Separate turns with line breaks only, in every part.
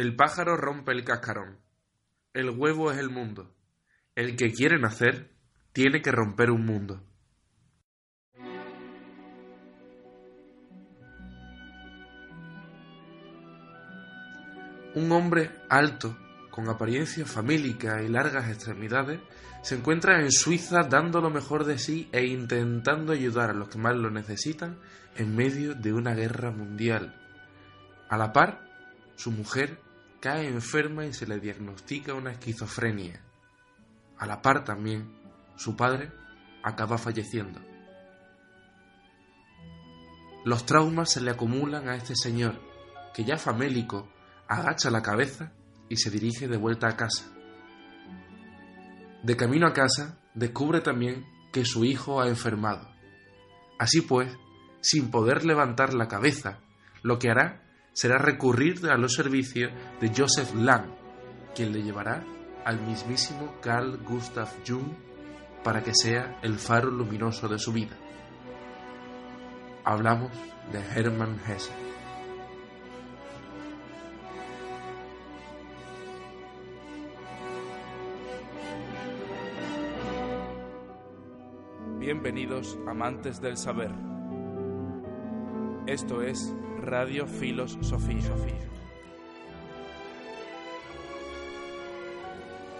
El pájaro rompe el cascarón. El huevo es el mundo. El que quiere nacer tiene que romper un mundo. Un hombre alto, con apariencia famílica y largas extremidades, se encuentra en Suiza dando lo mejor de sí e intentando ayudar a los que más lo necesitan en medio de una guerra mundial. A la par, su mujer cae enferma y se le diagnostica una esquizofrenia. A la par también, su padre acaba falleciendo. Los traumas se le acumulan a este señor, que ya famélico agacha la cabeza y se dirige de vuelta a casa. De camino a casa, descubre también que su hijo ha enfermado. Así pues, sin poder levantar la cabeza, lo que hará será recurrir a los servicios de Joseph Lang, quien le llevará al mismísimo Carl Gustav Jung para que sea el faro luminoso de su vida. Hablamos de Hermann Hesse. Bienvenidos amantes del saber. Esto es Radio Filosofía.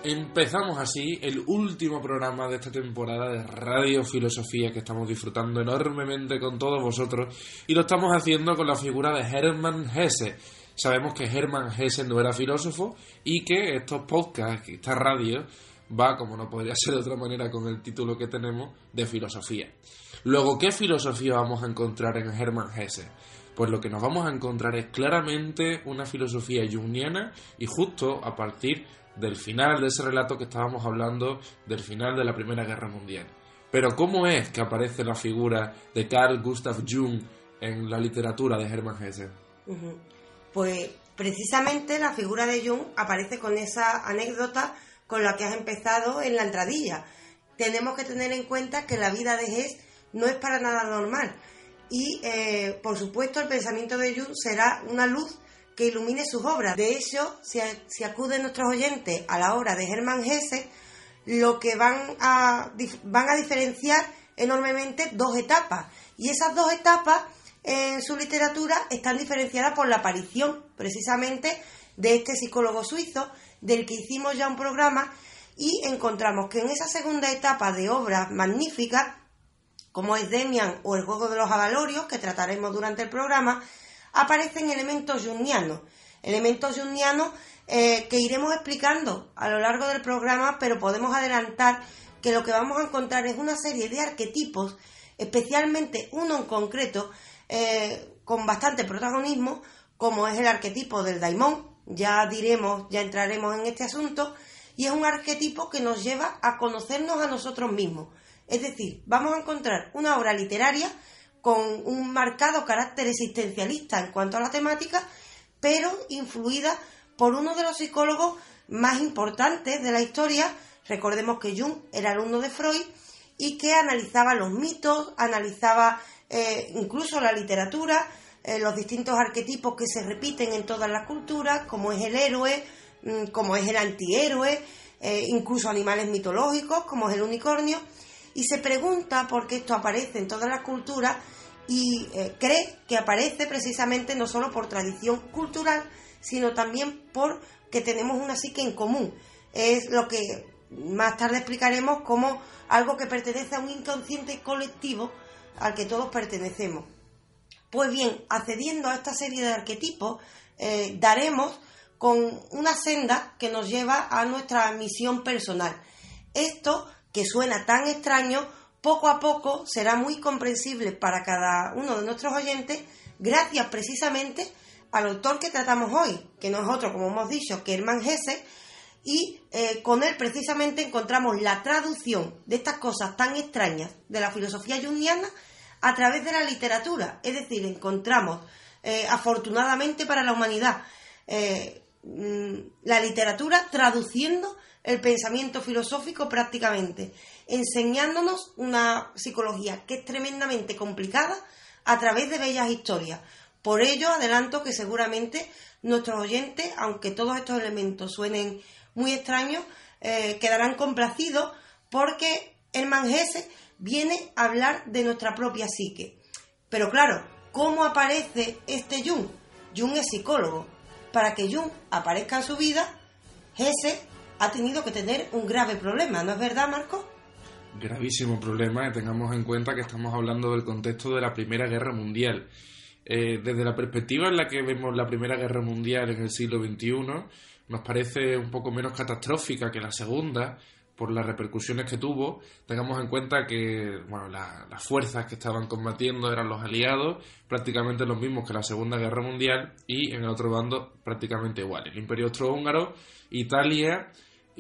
Empezamos así el último programa de esta temporada de Radio Filosofía que estamos disfrutando enormemente con todos vosotros y lo estamos haciendo con la figura de Hermann Hesse. Sabemos que Hermann Hesse no era filósofo y que estos podcasts, esta radio, va, como no podría ser de otra manera con el título que tenemos, de filosofía. Luego, ¿qué filosofía vamos a encontrar en Hermann Hesse? Pues lo que nos vamos a encontrar es claramente una filosofía jungiana y justo a partir del final de ese relato que estábamos hablando del final de la Primera Guerra Mundial. Pero ¿cómo es que aparece la figura de Carl Gustav Jung en la literatura de Hermann Hesse?
Pues precisamente la figura de Jung aparece con esa anécdota con la que has empezado en la entradilla. Tenemos que tener en cuenta que la vida de Hess no es para nada normal y, eh, por supuesto, el pensamiento de Jung será una luz que ilumine sus obras. De hecho, si, si acuden nuestros oyentes a la obra de Hermann Hesse, lo que van a, van a diferenciar enormemente dos etapas. Y esas dos etapas en su literatura están diferenciadas por la aparición precisamente de este psicólogo suizo del que hicimos ya un programa y encontramos que en esa segunda etapa de obras magníficas, como es Demian o el juego de los avalorios, que trataremos durante el programa, aparecen elementos jungianos, elementos jungianos eh, que iremos explicando a lo largo del programa, pero podemos adelantar que lo que vamos a encontrar es una serie de arquetipos, especialmente uno en concreto, eh, con bastante protagonismo, como es el arquetipo del daimón, ya diremos, ya entraremos en este asunto, y es un arquetipo que nos lleva a conocernos a nosotros mismos. Es decir, vamos a encontrar una obra literaria con un marcado carácter existencialista en cuanto a la temática, pero influida por uno de los psicólogos más importantes de la historia. Recordemos que Jung era alumno de Freud y que analizaba los mitos, analizaba eh, incluso la literatura, eh, los distintos arquetipos que se repiten en todas las culturas, como es el héroe, mm, como es el antihéroe, eh, incluso animales mitológicos, como es el unicornio, y se pregunta por qué esto aparece en todas las culturas y eh, cree que aparece precisamente no solo por tradición cultural, sino también por que tenemos una psique en común. Es lo que más tarde explicaremos como algo que pertenece a un inconsciente colectivo al que todos pertenecemos. Pues bien, accediendo a esta serie de arquetipos, eh, daremos con una senda que nos lleva a nuestra misión personal. Esto, que suena tan extraño, poco a poco será muy comprensible para cada uno de nuestros oyentes, gracias precisamente al autor que tratamos hoy, que no es otro, como hemos dicho, que Hermann Hesse, y eh, con él precisamente encontramos la traducción de estas cosas tan extrañas de la filosofía jungiana a través de la literatura. Es decir, encontramos, eh, afortunadamente para la humanidad, eh, mm, la literatura traduciendo el pensamiento filosófico prácticamente, enseñándonos una psicología que es tremendamente complicada a través de bellas historias, Por ello, adelanto que seguramente nuestros oyentes, aunque todos estos elementos suenen muy extraños, eh, quedarán complacidos porque el Hesse viene a hablar de nuestra propia psique. Pero claro, ¿cómo aparece este Jung? Jung es psicólogo. Para que Jung aparezca en su vida, Hesse ha tenido que tener un grave problema, ¿no es verdad, Marco?
Gravísimo problema, y tengamos en cuenta que estamos hablando del contexto de la Primera Guerra Mundial. Eh, desde la perspectiva en la que vemos la Primera Guerra Mundial en el siglo XXI, nos parece un poco menos catastrófica que la Segunda, por las repercusiones que tuvo, tengamos en cuenta que bueno, las fuerzas que estaban combatiendo eran los aliados, prácticamente los mismos que la Segunda Guerra Mundial, y en el otro bando prácticamente igual. El Imperio Austrohúngaro, Italia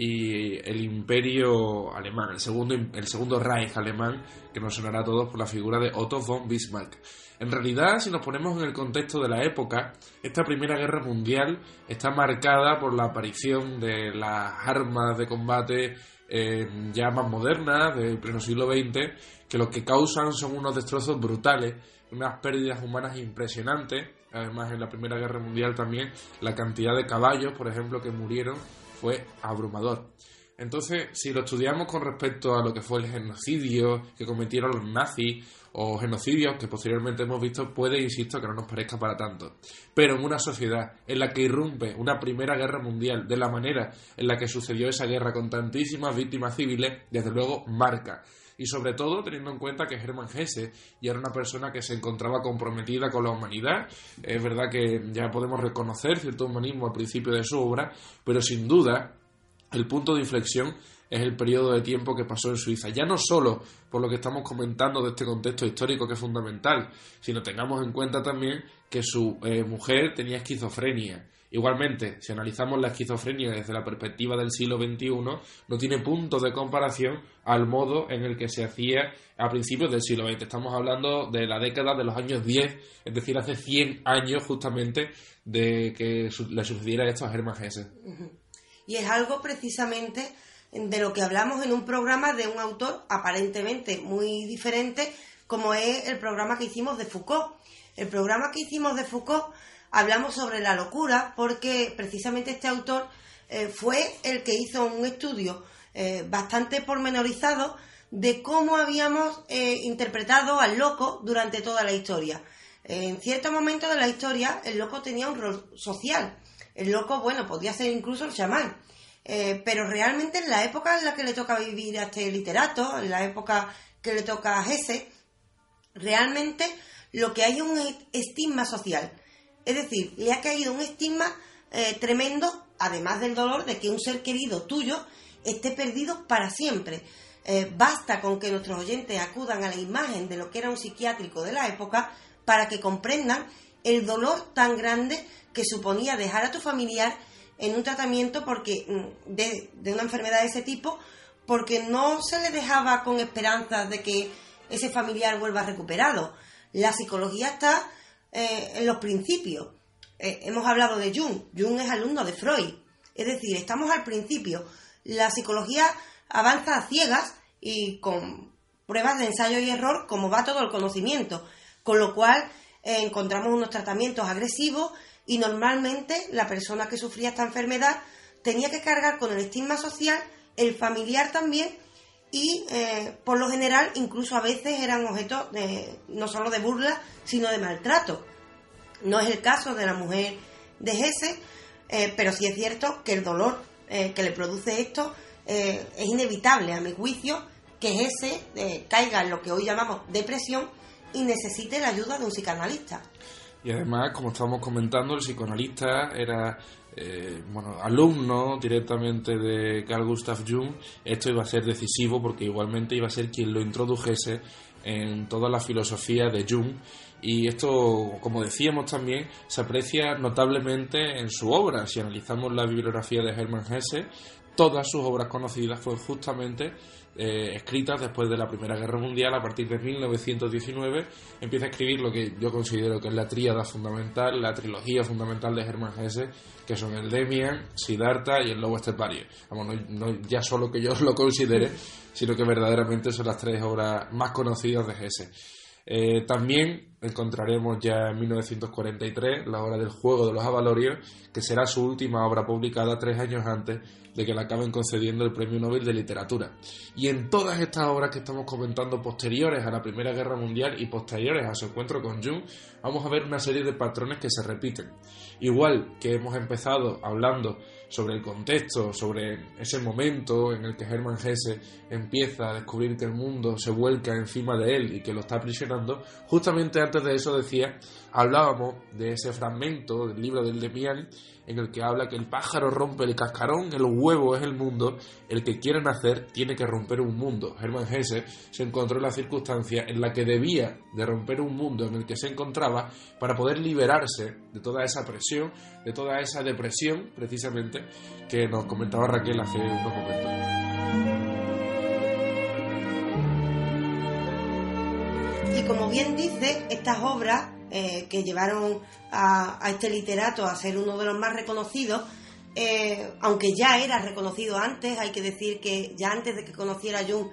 y el Imperio Alemán, el segundo, el segundo Reich alemán, que nos sonará a todos por la figura de Otto von Bismarck. En realidad, si nos ponemos en el contexto de la época, esta Primera Guerra Mundial está marcada por la aparición de las armas de combate eh, ya más modernas, del pleno siglo XX, que lo que causan son unos destrozos brutales, unas pérdidas humanas impresionantes. Además, en la Primera Guerra Mundial también la cantidad de caballos, por ejemplo, que murieron fue abrumador. Entonces, si lo estudiamos con respecto a lo que fue el genocidio que cometieron los nazis o genocidios que posteriormente hemos visto, puede, insisto, que no nos parezca para tanto. Pero en una sociedad en la que irrumpe una primera guerra mundial de la manera en la que sucedió esa guerra con tantísimas víctimas civiles, desde luego marca. Y sobre todo teniendo en cuenta que Hermann Hesse ya era una persona que se encontraba comprometida con la humanidad. Es verdad que ya podemos reconocer cierto humanismo al principio de su obra, pero sin duda el punto de inflexión es el periodo de tiempo que pasó en Suiza. Ya no solo por lo que estamos comentando de este contexto histórico que es fundamental, sino tengamos en cuenta también que su eh, mujer tenía esquizofrenia. Igualmente, si analizamos la esquizofrenia desde la perspectiva del siglo XXI, no tiene punto de comparación al modo en el que se hacía a principios del siglo XX. Estamos hablando de la década de los años 10, es decir, hace 100 años justamente de que le sucediera esto a Hermann Hesse
y es algo precisamente de lo que hablamos en un programa de un autor aparentemente muy diferente como es el programa que hicimos de Foucault. El programa que hicimos de Foucault hablamos sobre la locura porque precisamente este autor eh, fue el que hizo un estudio eh, bastante pormenorizado de cómo habíamos eh, interpretado al loco durante toda la historia. En cierto momento de la historia el loco tenía un rol social el loco, bueno, podía ser incluso el chamán. Pero realmente en la época en la que le toca vivir a este literato, en la época que le toca a Gese, realmente lo que hay es un estigma social. Es decir, le ha caído un estigma eh, tremendo, además del dolor de que un ser querido tuyo esté perdido para siempre. Eh, basta con que nuestros oyentes acudan a la imagen de lo que era un psiquiátrico de la época para que comprendan el dolor tan grande que suponía dejar a tu familiar en un tratamiento porque mm, de, una enfermedad de ese tipo porque no se le dejaba con esperanzas de que ese familiar vuelva recuperado. La psicología está eh, en los principios. Eh, hemos hablado de Jung. Jung es alumno de Freud. Es decir, estamos al principio. La psicología avanza a ciegas y con pruebas de ensayo y error, como va todo el conocimiento. Con lo cual eh, encontramos unos tratamientos agresivos y normalmente la persona que sufría esta enfermedad tenía que cargar con el estigma social, el familiar también y eh, por lo general incluso a veces eran objetos no solo de burla sino de maltrato. No es el caso de la mujer de Gese, eh, pero sí es cierto que el dolor eh, que le produce esto es inevitable a mi juicio que Gese caiga en lo que hoy llamamos depresión y necesite la ayuda de un psicoanalista.
Y además, como estábamos comentando, el psicoanalista era eh, bueno, alumno directamente de Carl Gustav Jung. Esto iba a ser decisivo porque igualmente iba a ser quien lo introdujese en toda la filosofía de Jung. Y esto, como decíamos también, se aprecia notablemente en su obra. Si analizamos la bibliografía de Hermann Hesse, todas sus obras conocidas fueron justamente eh, escritas después de la Primera Guerra Mundial, a partir de 1919, empieza a escribir lo que yo considero que es la tríada fundamental, la trilogía fundamental de Hermann Hesse, que son el Demian, Siddhartha y el Lobo Estepario. Vamos, no, ya solo que yo lo considere, sino que verdaderamente son las tres obras más conocidas de Hesse. Eh, también encontraremos ya en 1943 la hora del juego de los Avalorios, que será su última obra publicada tres años antes de que le acaben concediendo el Premio Nobel de Literatura. Y en todas estas obras que estamos comentando posteriores a la Primera Guerra Mundial y posteriores a su encuentro con Jung, vamos a ver una serie de patrones que se repiten. Igual que hemos empezado hablando sobre el contexto, sobre ese momento en el que Hermann Hesse empieza a descubrir que el mundo se vuelca encima de él y que lo está aprisionando, justamente antes de eso decía, hablábamos de ese fragmento del libro del Demian en el que habla que el pájaro rompe el cascarón, el huevo es el mundo, el que quiere nacer tiene que romper un mundo. Hermann Hesse se encontró en la circunstancia en la que debía de romper un mundo en el que se encontraba para poder liberarse de toda esa presión, de toda esa depresión, precisamente, que nos comentaba Raquel hace unos momentos.
Y como bien dice, estas obras eh, que llevaron a, este literato a ser uno de los más reconocidos, eh, aunque ya era reconocido antes, hay que decir que ya antes de que conociera a Jung,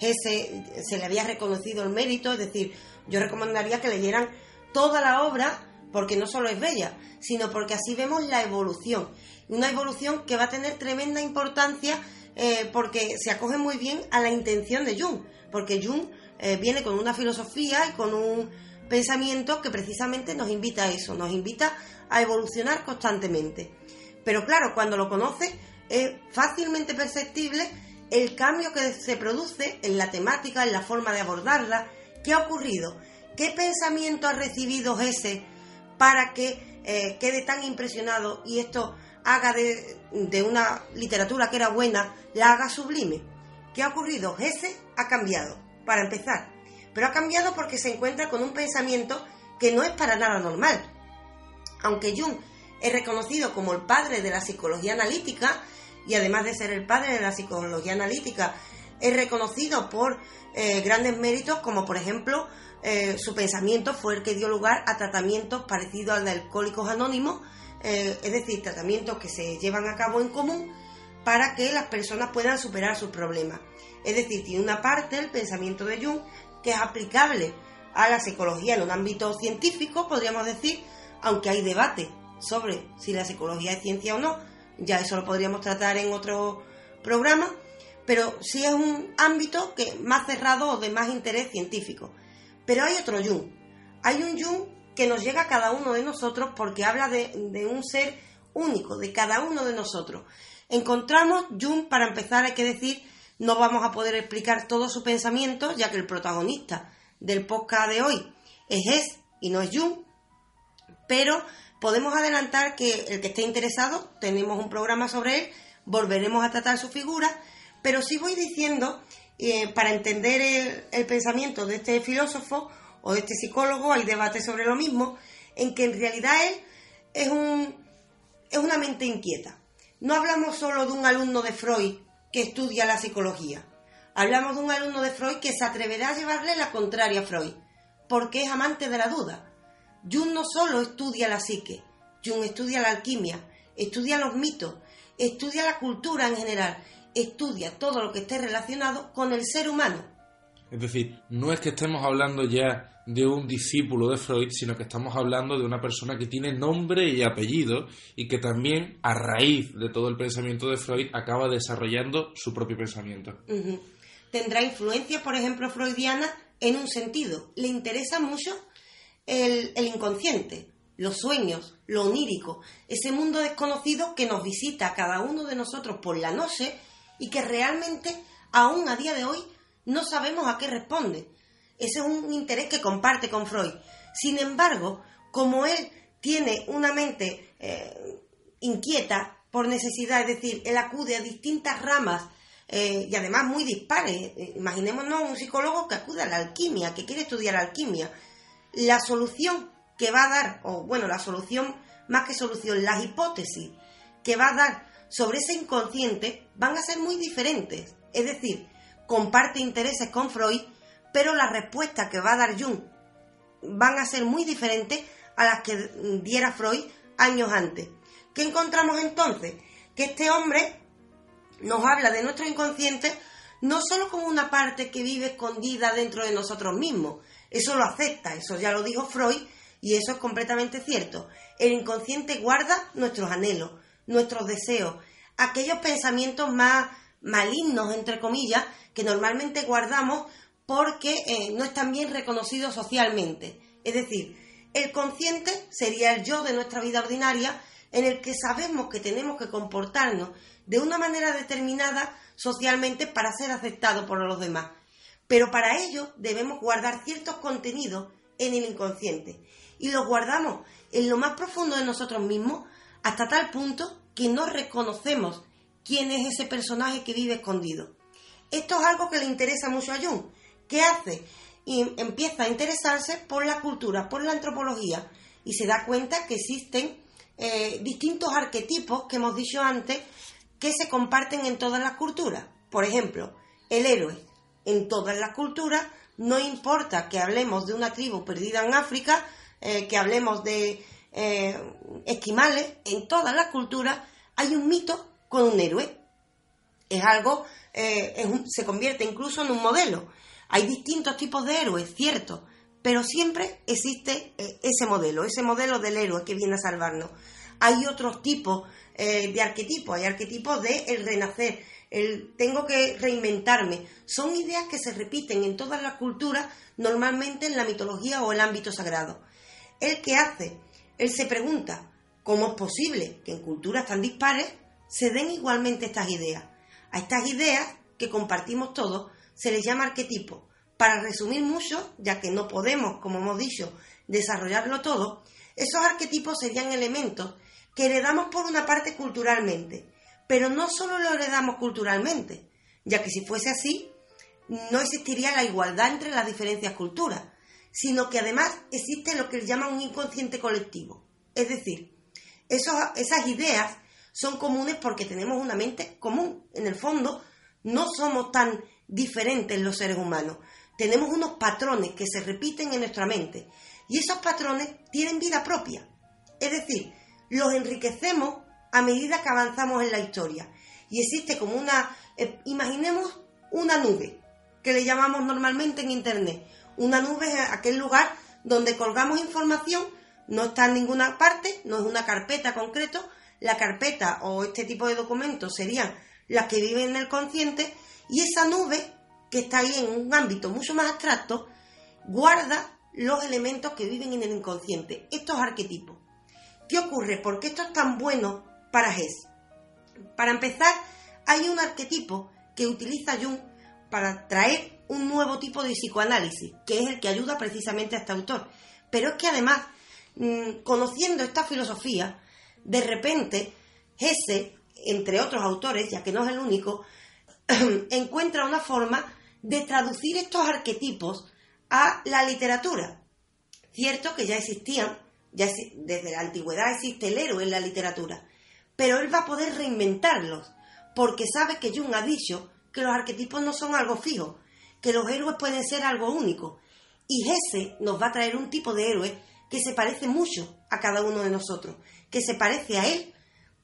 ese, se le había reconocido el mérito, es decir, yo recomendaría que leyeran toda la obra, porque no solo es bella, sino porque así vemos la evolución. Una evolución que va a tener tremenda importancia eh, porque se acoge muy bien a la intención de Jung, porque Jung viene con una filosofía y con un pensamiento que precisamente nos invita a eso, nos invita a evolucionar constantemente. Pero claro, cuando lo conoce es fácilmente perceptible el cambio que se produce en la temática, en la forma de abordarla. ¿Qué ha ocurrido? ¿Qué pensamiento ha recibido ese para que eh, quede tan impresionado y esto haga de, de, una literatura que era buena, la haga sublime? ¿Qué ha ocurrido? Ese ha cambiado, para empezar pero ha cambiado porque se encuentra con un pensamiento que no es para nada normal. Aunque Jung es reconocido como el padre de la psicología analítica, y además de ser el padre de la psicología analítica, es reconocido por eh, grandes méritos como por ejemplo eh, su pensamiento fue el que dio lugar a tratamientos parecidos al de alcohólicos anónimos, eh, es decir, tratamientos que se llevan a cabo en común para que las personas puedan superar sus problemas. Es decir, tiene una parte el pensamiento de Jung que es aplicable a la psicología en un ámbito científico, podríamos decir, aunque hay debate sobre si la psicología es ciencia o no, ya eso lo podríamos tratar en otro programa, pero sí es un ámbito que más cerrado o de más interés científico. Pero hay otro Jung, hay un Jung que nos llega a cada uno de nosotros porque habla de, de un ser único, de cada uno de nosotros. Encontramos Jung, para empezar, hay que decir no vamos a poder explicar todo su pensamiento, ya que el protagonista del podcast de hoy es Es y no es Jung, pero podemos adelantar que el que esté interesado, tenemos un programa sobre él, volveremos a tratar su figura, pero sí voy diciendo, eh, para entender el, el pensamiento de este filósofo o de este psicólogo, hay debate sobre lo mismo, en que en realidad él es, un, es una mente inquieta. No hablamos solo de un alumno de Freud que estudia la psicología. Hablamos de un alumno de Freud que se atreverá a llevarle la contraria a Freud, porque es amante de la duda. Jung no solo estudia la psique, Jung estudia la alquimia, estudia los mitos, estudia la cultura en general, estudia todo lo que esté relacionado con el ser humano.
Es decir, no es que estemos hablando ya de un discípulo de Freud, sino que estamos hablando de una persona que tiene nombre y apellido y que también, a raíz de todo el pensamiento de Freud, acaba desarrollando su propio pensamiento.
Tendrá influencia, por ejemplo, freudiana en un sentido. Le interesa mucho el, el inconsciente, los sueños, lo onírico, ese mundo desconocido que nos visita a cada uno de nosotros por la noche y que realmente, aún a día de hoy, no sabemos a qué responde ese es un interés que comparte con Freud. Sin embargo, como él tiene una mente eh, inquieta por necesidad, es decir, él acude a distintas ramas eh, y además muy dispares. Eh, imaginémonos un psicólogo que acude a la alquimia, que quiere estudiar alquimia. La solución que va a dar, o bueno, la solución, más que solución, las hipótesis que va a dar sobre ese inconsciente van a ser muy diferentes. Es decir, comparte intereses con Freud, pero las respuestas que va a dar Jung van a ser muy diferentes a las que diera Freud años antes. ¿Qué encontramos entonces? Que este hombre nos habla de nuestro inconsciente no solo como una parte que vive escondida dentro de nosotros mismos, Eso lo acepta, eso ya lo dijo Freud y eso es completamente cierto. El inconsciente guarda nuestros anhelos, nuestros deseos, aquellos pensamientos más malignos, entre comillas, que normalmente guardamos porque eh, no están bien reconocidos socialmente. Es decir, el consciente sería el yo de nuestra vida ordinaria en el que sabemos que tenemos que comportarnos de una manera determinada socialmente para ser aceptados por los demás. Pero para ello debemos guardar ciertos contenidos en el inconsciente y los guardamos en lo más profundo de nosotros mismos hasta tal punto que no reconocemos quién es ese personaje que vive escondido. Esto es algo que le interesa mucho a Jung. ¿Qué hace? Y empieza a interesarse por la cultura, por la antropología y se da cuenta que existen eh, distintos arquetipos que hemos dicho antes que se comparten en todas las culturas. Por ejemplo, el héroe. En todas las culturas, no importa que hablemos de una tribu perdida en África, eh, que hablemos de eh, esquimales, en todas las culturas hay un mito con un héroe. Es algo, se convierte incluso en un modelo. Hay distintos tipos de héroes, cierto, pero siempre existe eh, ese modelo, ese modelo del héroe que viene a salvarnos. Hay otros tipos eh, de arquetipos, hay arquetipos de el renacer, el tengo que reinventarme. Son ideas que se repiten en todas las culturas, normalmente en la mitología o el ámbito sagrado. ¿El que hace? Él se pregunta, ¿cómo es posible que en culturas tan dispares se den igualmente estas ideas? A estas ideas que compartimos todos se les llama arquetipo para resumir mucho, ya que no podemos, como hemos dicho, desarrollarlo todo, esos arquetipos serían elementos que heredamos por una parte culturalmente, pero no solo lo heredamos culturalmente, ya que si fuese así, no existiría la igualdad entre las diferentes culturas, sino que además existe lo que él llama un inconsciente colectivo. Es decir, esas ideas son comunes porque tenemos una mente común. En el fondo, no somos tan diferentes los seres humanos, tenemos unos patrones que se repiten en nuestra mente y esos patrones tienen vida propia. Es decir, los enriquecemos a medida que avanzamos en la historia. Y existe como una, eh, imaginemos una nube, que le llamamos normalmente en Internet. Una nube es aquel lugar donde colgamos información, no está en ninguna parte, no es una carpeta concreto. La carpeta o este tipo de documentos serían las que viven en el consciente y esa nube que está ahí en un ámbito mucho más abstracto, guarda los elementos que viven en el inconsciente, estos arquetipos. ¿Qué ocurre? ¿Por qué esto es tan bueno para GES? Para empezar, hay un arquetipo que utiliza Jung para traer un nuevo tipo de psicoanálisis, que es el que ayuda precisamente a este autor. Pero es que además, mm, conociendo esta filosofía, de repente, Hesse, entre otros autores, ya que no es el único, encuentra una forma de traducir estos arquetipos a la literatura. Cierto que ya existían, ya desde la antigüedad existe el héroe en la literatura, pero él va a poder reinventarlos, porque sabe que Jung ha dicho que los arquetipos no son algo fijo, que los héroes pueden ser algo único, y ese nos va a traer un tipo de héroe que se parece mucho a cada uno de nosotros, que se parece a él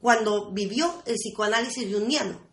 cuando vivió el psicoanálisis jungiano.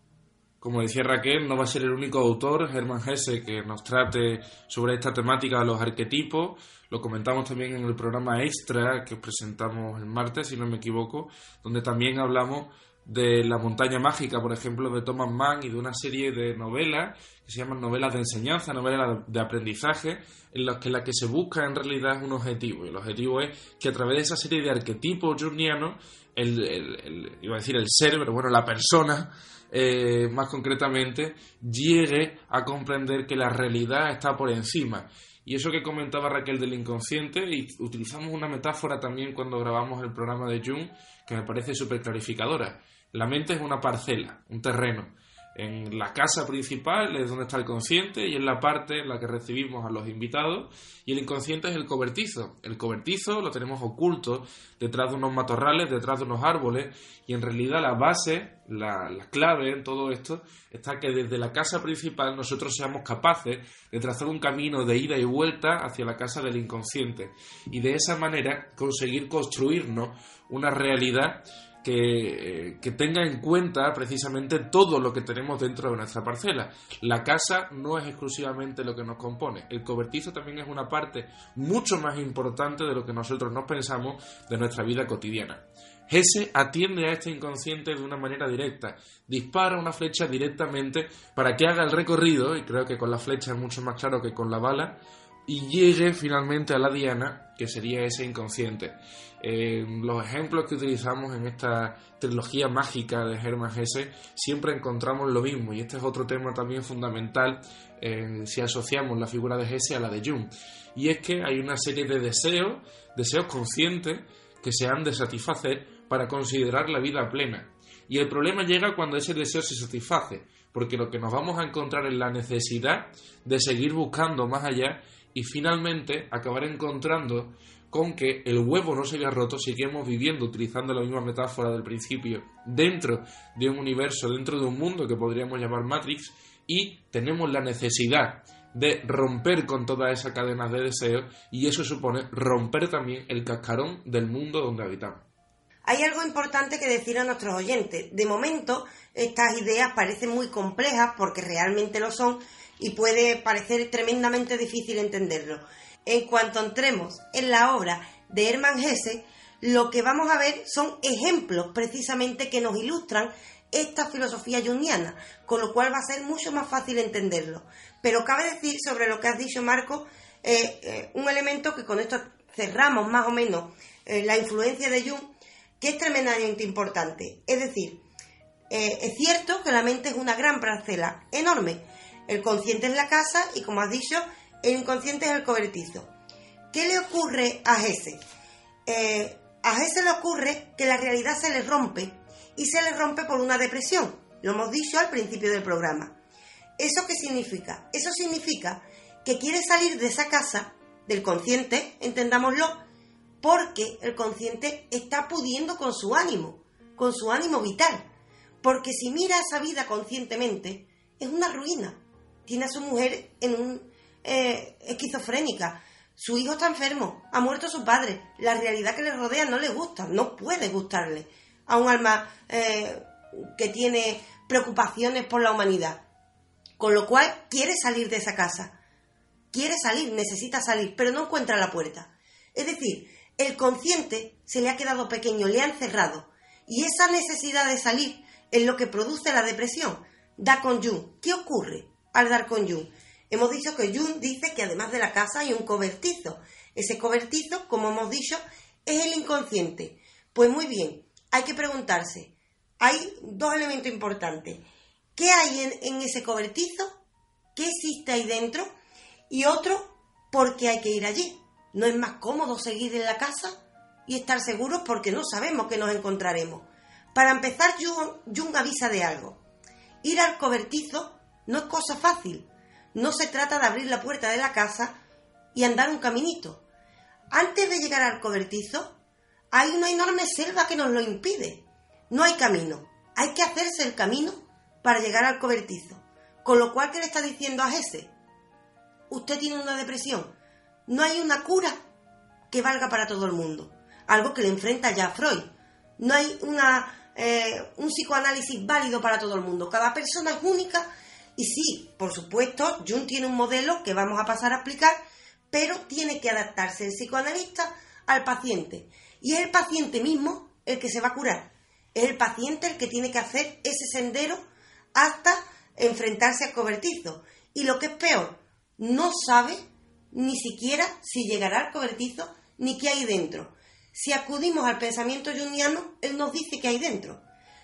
Como decía Raquel, no va a ser el único autor, Hermann Hesse, que nos trate sobre esta temática de los arquetipos. Lo comentamos también en el programa extra que presentamos el martes, si no me equivoco, donde también hablamos de La montaña mágica, por ejemplo, de Thomas Mann y de una serie de novelas que se llaman novelas de enseñanza, novelas de aprendizaje, en las que la que se busca en realidad es un objetivo. Y el objetivo es que a través de esa serie de arquetipos jungianos, el, iba a decir el ser, pero bueno, la persona, eh, más concretamente, llegue a comprender que la realidad está por encima. Y eso que comentaba Raquel del inconsciente, y utilizamos una metáfora también cuando grabamos el programa de Jung, que me parece súper clarificadora. La mente es una parcela, un terreno. En la casa principal es donde está el consciente y en la parte en la que recibimos a los invitados. Y el inconsciente es el cobertizo. El cobertizo lo tenemos oculto detrás de unos matorrales, detrás de unos árboles. Y en realidad la base, la, la clave en todo esto está que desde la casa principal nosotros seamos capaces de trazar un camino de ida y vuelta hacia la casa del inconsciente. Y de esa manera conseguir construirnos una realidad que, tenga en cuenta precisamente todo lo que tenemos dentro de nuestra parcela. La casa no es exclusivamente lo que nos compone, el cobertizo también es una parte mucho más importante de lo que nosotros nos pensamos de nuestra vida cotidiana. Hesse atiende a este inconsciente de una manera directa, dispara una flecha directamente para que haga el recorrido, y creo que con la flecha es mucho más claro que con la bala, y llegue finalmente a la diana, que sería ese inconsciente. los ejemplos que utilizamos en esta trilogía mágica de Hermann Hesse siempre encontramos lo mismo, y este es otro tema también fundamental eh, si asociamos la figura de Hesse a la de Jung, y es que hay una serie de deseos, deseos conscientes, que se han de satisfacer para considerar la vida plena. Y el problema llega cuando ese deseo se satisface, porque lo que nos vamos a encontrar es la necesidad de seguir buscando más allá y finalmente acabar encontrando con que el huevo no se había roto, seguimos viviendo, utilizando la misma metáfora del principio, dentro de un universo, dentro de un mundo que podríamos llamar Matrix, y tenemos la necesidad de romper con toda esa cadena de deseos y eso supone romper también el cascarón del mundo donde habitamos.
Hay algo importante que decir a nuestros oyentes. De momento, estas ideas parecen muy complejas porque realmente lo son y puede parecer tremendamente difícil entenderlo. En cuanto entremos en la obra de Hermann Hesse, lo que vamos a ver son ejemplos precisamente que nos ilustran esta filosofía jungiana, con lo cual va a ser mucho más fácil entenderlo. Pero cabe decir sobre lo que has dicho, Marco, eh, eh, un elemento que con esto cerramos más o menos eh, la influencia de Jung, que es tremendamente importante. Es decir, es cierto que la mente es una gran parcela enorme, el consciente es la casa y, como has dicho, el inconsciente es el cobertizo. ¿Qué le ocurre a Jesse? Eh, a Jesse le ocurre que la realidad se le rompe y se le rompe por una depresión. Lo hemos dicho al principio del programa. ¿Eso qué significa? Eso significa que quiere salir de esa casa, del consciente, entendámoslo, porque el consciente está pudiendo con su ánimo, con su ánimo vital. Porque si mira esa vida conscientemente, es una ruina tiene a su mujer en un eh, esquizofrénica. Su hijo está enfermo, ha muerto su padre. La realidad que le rodea no le gusta, no puede gustarle a un alma eh, que tiene preocupaciones por la humanidad. Con lo cual quiere salir de esa casa. Quiere salir, necesita salir, pero no encuentra la puerta. Es decir, el consciente se le ha quedado pequeño, le ha encerrado. Y esa necesidad de salir es lo que produce la depresión. Da con. ¿Qué ocurre? Al dar con Jung. Hemos dicho que Jung dice que además de la casa hay un cobertizo. Ese cobertizo, como hemos dicho, es el inconsciente. Pues muy bien, hay que preguntarse. Hay dos elementos importantes. ¿Qué hay en, ese cobertizo? ¿Qué existe ahí dentro? Y otro, ¿por qué hay que ir allí? ¿No es más cómodo seguir en la casa y estar seguros porque no sabemos que nos encontraremos? Para empezar, Jung, Jung avisa de algo. Ir al cobertizo no es cosa fácil. No se trata de abrir la puerta de la casa y andar un caminito. Antes de llegar al cobertizo, hay una enorme selva que nos lo impide. No hay camino. Hay que hacerse el camino para llegar al cobertizo. Con lo cual, ¿qué le está diciendo a Jesse? Usted tiene una depresión. No hay una cura que valga para todo el mundo. Algo que le enfrenta ya a Freud. No hay una, eh, un psicoanálisis válido para todo el mundo. Cada persona es única y sí, por supuesto, Jung tiene un modelo que vamos a pasar a explicar, pero tiene que adaptarse el psicoanalista al paciente. Y es el paciente mismo el que se va a curar. Es el paciente el que tiene que hacer ese sendero hasta enfrentarse al cobertizo. Y lo que es peor, no sabe ni siquiera si llegará al cobertizo ni qué hay dentro. Si acudimos al pensamiento jungiano, él nos dice qué hay dentro.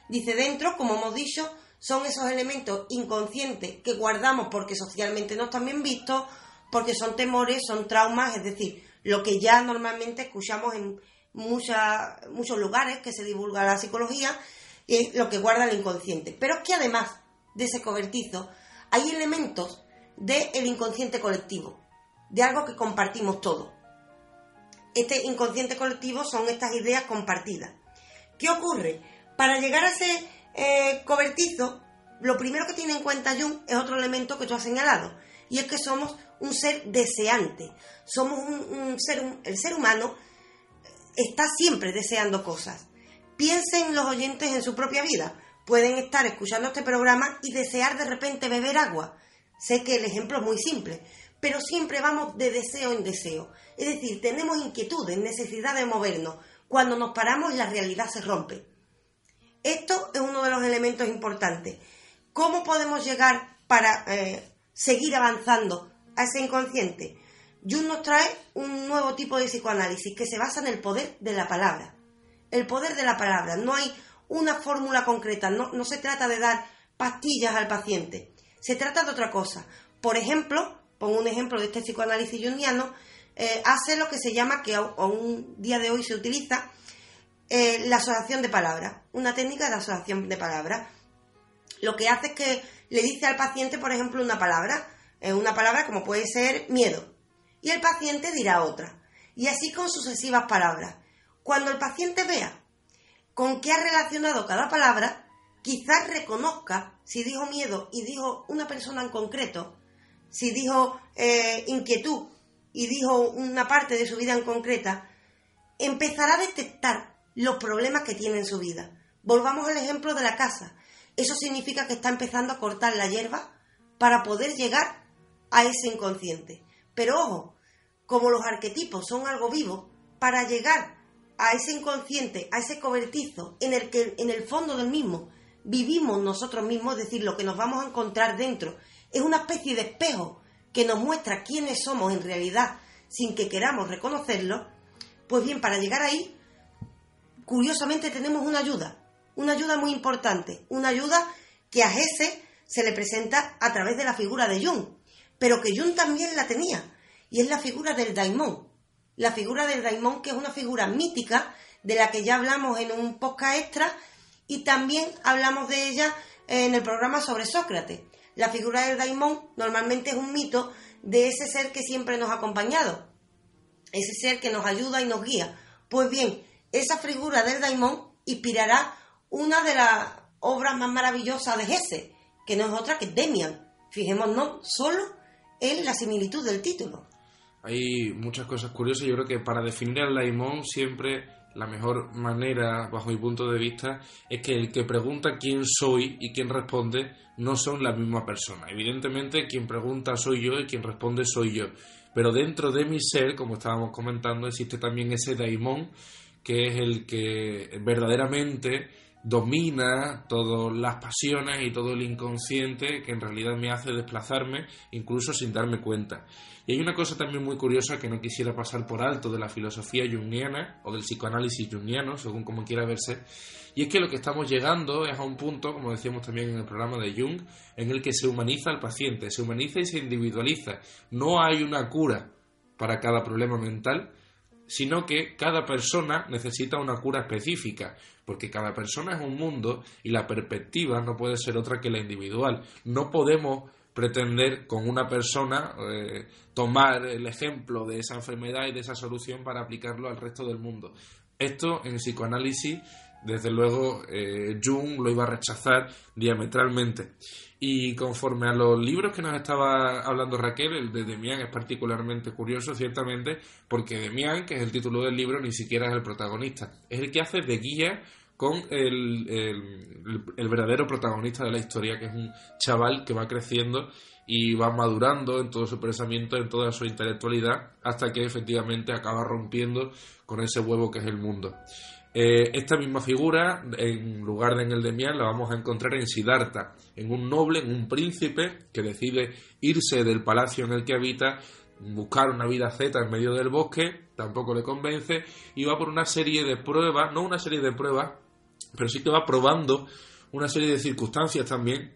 Dice dentro, como hemos dicho, son esos elementos inconscientes que guardamos porque socialmente no están bien vistos, porque son temores, son traumas, es decir, lo que ya normalmente escuchamos en muchos lugares que se divulga la psicología, es lo que guarda el inconsciente. Pero es que además de ese cobertizo, hay elementos del inconsciente colectivo, de algo que compartimos todos. Este inconsciente colectivo son estas ideas compartidas. ¿Qué ocurre? Para llegar a ese eh, cobertizo, lo primero que tiene en cuenta Jung es otro elemento que tú has señalado, y es que somos un ser deseante. Somos un, ser, el ser humano está siempre deseando cosas, Piensen los oyentes en su propia vida. Pueden estar escuchando este programa y desear de repente beber agua. Sé que el ejemplo es muy simple, pero siempre vamos de deseo en deseo. Es decir, tenemos inquietudes, necesidad de movernos. Cuando nos paramos, la realidad se rompe. Esto es uno de los elementos importantes. ¿Cómo podemos llegar para eh, seguir avanzando a ese inconsciente? Jung nos trae un nuevo tipo de psicoanálisis que se basa en el poder de la palabra. El poder de la palabra. No hay una fórmula concreta, no, se trata de dar pastillas al paciente. Se trata de otra cosa. Por ejemplo, pongo un ejemplo de este psicoanálisis jungiano, eh, hace lo que se llama, que a, un día de hoy se utiliza, eh, la asociación de palabras, una técnica de asociación de palabras. Lo que hace es que le dice al paciente, por ejemplo, una palabra, eh, una palabra como puede ser miedo, y el paciente dirá otra, y así con sucesivas palabras. Cuando el paciente vea con qué ha relacionado cada palabra, quizás reconozca si dijo miedo y dijo una persona en concreto, si dijo eh, inquietud y dijo una parte de su vida en concreta, empezará a detectar los problemas que tiene en su vida. Volvamos al ejemplo de la casa. Eso significa que está empezando a cortar la hierba para poder llegar a ese inconsciente. Pero ojo, como los arquetipos son algo vivo, para llegar a ese inconsciente, a ese cobertizo en el que en el fondo del mismo vivimos nosotros mismos, es decir, lo que nos vamos a encontrar dentro, es una especie de espejo que nos muestra quiénes somos en realidad sin que queramos reconocerlo, pues bien, para llegar ahí, curiosamente tenemos una ayuda, una ayuda muy importante, una ayuda que a Gese se le presenta a través de la figura de Jung, pero que Jung también la tenía, y es la figura del daimon. La figura del daimon, que es una figura mítica, de la que ya hablamos en un podcast extra, y también hablamos de ella en el programa sobre Sócrates. La figura del daimon normalmente es un mito de ese ser que siempre nos ha acompañado, ese ser que nos ayuda y nos guía. Pues bien, esa figura del daimon inspirará una de las obras más maravillosas de Hesse, que no es otra que Demian. Fijémonos solo en la similitud del título.
Hay muchas cosas curiosas. Yo creo que para definir al daimon siempre la mejor manera, bajo mi punto de vista, es que el que pregunta quién soy y quién responde no son la misma persona. Evidentemente, quien pregunta soy yo y quien responde soy yo. Pero dentro de mi ser, como estábamos comentando, existe también ese daimon, que es el que verdaderamente domina todas las pasiones y todo el inconsciente que en realidad me hace desplazarme incluso sin darme cuenta. Y hay una cosa también muy curiosa que no quisiera pasar por alto de la filosofía jungiana o del psicoanálisis jungiano, según como quiera verse, y es que lo que estamos llegando es a un punto, como decíamos también en el programa de Jung, en el que se humaniza al paciente, se humaniza y se individualiza. No hay una cura para cada problema mental, sino que cada persona necesita una cura específica, porque cada persona es un mundo y la perspectiva no puede ser otra que la individual. No podemos pretender con una persona eh, tomar el ejemplo de esa enfermedad y de esa solución para aplicarlo al resto del mundo. Esto en psicoanálisis, desde luego, eh, Jung lo iba a rechazar diametralmente. Y conforme a los libros que nos estaba hablando Raquel, el de Demian es particularmente curioso, ciertamente, porque Demian, que es el título del libro, ni siquiera es el protagonista. Es el que hace de guía con el, el, verdadero protagonista de la historia, que es un chaval que va creciendo y va madurando en todo su pensamiento, en toda su intelectualidad, hasta que efectivamente acaba rompiendo con ese huevo que es el mundo. Eh, esta misma figura, en lugar de en el de Mian, la vamos a encontrar en Siddhartha, en un noble, en un príncipe que decide irse del palacio en el que habita, buscar una vida Z en medio del bosque, tampoco le convence, y va por una serie de pruebas, no una serie de pruebas, pero sí que va probando una serie de circunstancias también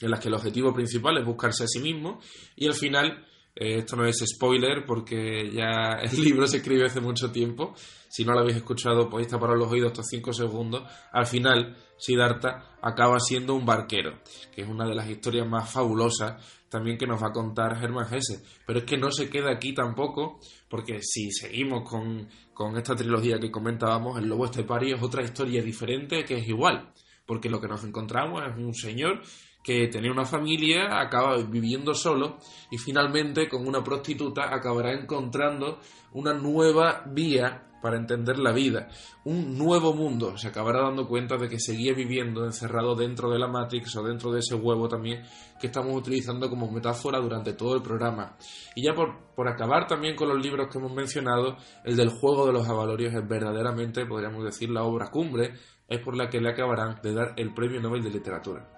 en las que el objetivo principal es buscarse a sí mismo y al final eh, esto no es spoiler porque ya el libro se escribe hace mucho tiempo. Si no lo habéis escuchado, podéis tapar los oídos estos 5 segundos. Al final, Siddhartha acaba siendo un barquero, que es una de las historias más fabulosas también que nos va a contar Hermann Hesse. Pero es que no se queda aquí tampoco, porque si seguimos con, con esta trilogía que comentábamos, El Lobo Estepario es otra historia diferente que es igual. Porque lo que nos encontramos es un señor que tenía una familia, acaba viviendo solo y finalmente con una prostituta acabará encontrando una nueva vía para entender la vida, un nuevo mundo. Se acabará dando cuenta de que seguía viviendo encerrado dentro de la Matrix o dentro de ese huevo también que estamos utilizando como metáfora durante todo el programa. Y ya por, por acabar también con los libros que hemos mencionado, el del juego de los avalorios es verdaderamente, podríamos decir, la obra cumbre, es por la que le acabarán de dar el Premio Nobel de Literatura.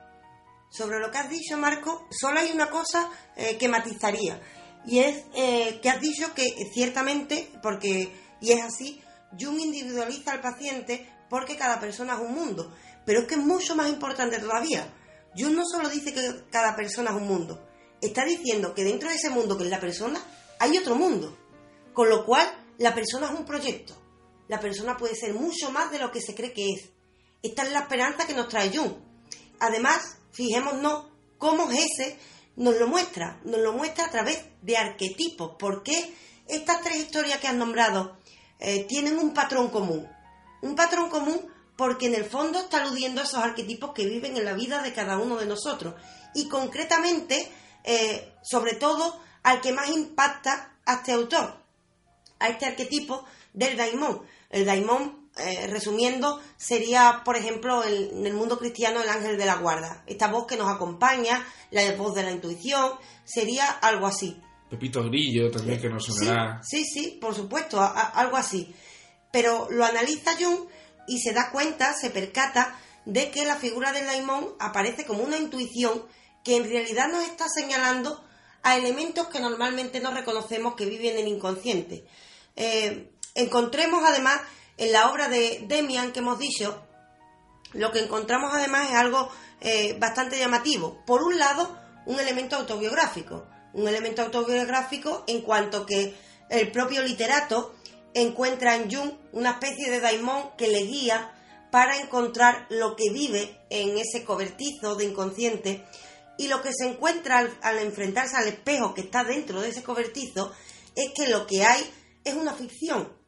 Sobre lo que has dicho, Marco, solo hay una cosa eh, que matizaría. Y es eh, que has dicho que ciertamente, porque, y es así, Jung individualiza al paciente porque cada persona es un mundo. Pero es que es mucho más importante todavía. Jung no solo dice que cada persona es un mundo, está diciendo que dentro de ese mundo que es la persona, hay otro mundo. Con lo cual, la persona es un proyecto. La persona puede ser mucho más de lo que se cree que es. Esta es la esperanza que nos trae Jung. Además, fijémonos cómo ese nos lo muestra, nos lo muestra a través de arquetipos. ¿Por qué estas tres historias que han nombrado eh, tienen un patrón común? Un patrón común porque en el fondo está aludiendo a esos arquetipos que viven en la vida de cada uno de nosotros. Y concretamente, eh, sobre todo, al que más impacta a este autor, a este arquetipo del daimón. El daimón eh, resumiendo, sería, por ejemplo, en el mundo cristiano el ángel de la guarda. Esta voz que nos acompaña, la voz de la intuición, sería algo así.
Pepito Grillo también que nos sonará.
Sí, sí, por supuesto, algo así. Pero lo analiza Jung y se da cuenta, se percata de que la figura del daimón aparece como una intuición que en realidad nos está señalando a elementos que normalmente no reconocemos que viven en el inconsciente. Eh, encontremos además en la obra de Demian que hemos dicho, lo que encontramos además es algo eh, bastante llamativo. Por un lado, un elemento autobiográfico. Un elemento autobiográfico en cuanto que el propio literato encuentra en Jung una especie de daimón que le guía para encontrar lo que vive en ese cobertizo de inconsciente y lo que se encuentra al, al, enfrentarse al espejo que está dentro de ese cobertizo es que lo que hay es una ficción,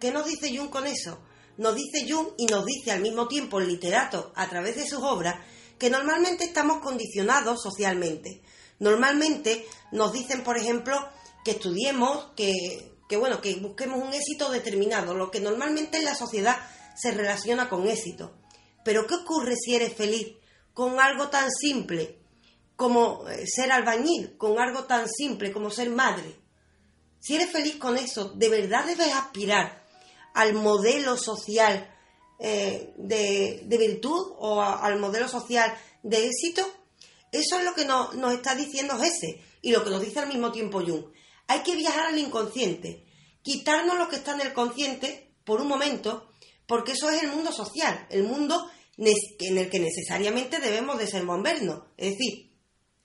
¿Qué nos dice Jung con eso? Nos dice Jung y nos dice al mismo tiempo el literato a través de sus obras que normalmente estamos condicionados socialmente. Normalmente nos dicen, por ejemplo, que estudiemos, que, que bueno, que busquemos un éxito determinado, lo que normalmente en la sociedad se relaciona con éxito. Pero ¿qué ocurre si eres feliz con algo tan simple como eh, ser albañil, con algo tan simple como ser madre? Si eres feliz con eso, ¿de verdad debes aspirar al modelo social eh, de, virtud o al modelo social de éxito? Eso es lo que nos está diciendo Jesse y lo que nos dice al mismo tiempo Jung. Hay que viajar al inconsciente, quitarnos lo que está en el consciente por un momento, porque eso es el mundo social, el mundo en el que necesariamente debemos desenvolvernos. Es decir,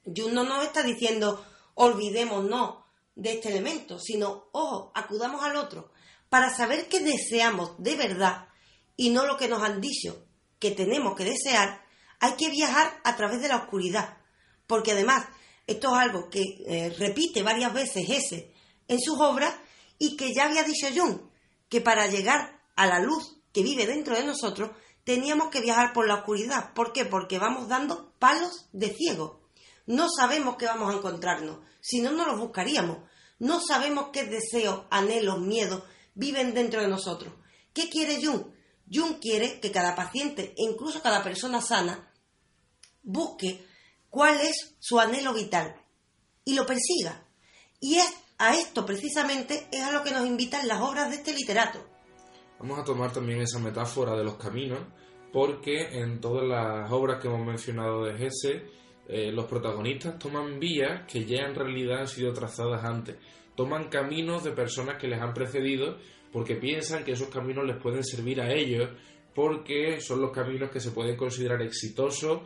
Jung no nos está diciendo olvidémonos de este elemento, sino, ojo, acudamos al otro, para saber qué deseamos de verdad y no lo que nos han dicho que tenemos que desear, hay que viajar a través de la oscuridad. Porque además, esto es algo que eh, repite varias veces ese en sus obras y que ya había dicho Jung, que para llegar a la luz que vive dentro de nosotros, teníamos que viajar por la oscuridad. ¿Por qué? Porque vamos dando palos de ciego. No sabemos qué vamos a encontrarnos, si no, no los buscaríamos. No sabemos qué deseos, anhelos, miedos viven dentro de nosotros. ¿Qué quiere Jung? Jung quiere que cada paciente e incluso cada persona sana busque cuál es su anhelo vital y lo persiga. Y es a esto precisamente es a lo que nos invitan las obras de este literato.
Vamos a tomar también esa metáfora de los caminos, porque en todas las obras que hemos mencionado de Hesse, eh, los protagonistas toman vías que ya en realidad han sido trazadas antes toman caminos de personas que les han precedido porque piensan que esos caminos les pueden servir a ellos porque son los caminos que se pueden considerar exitosos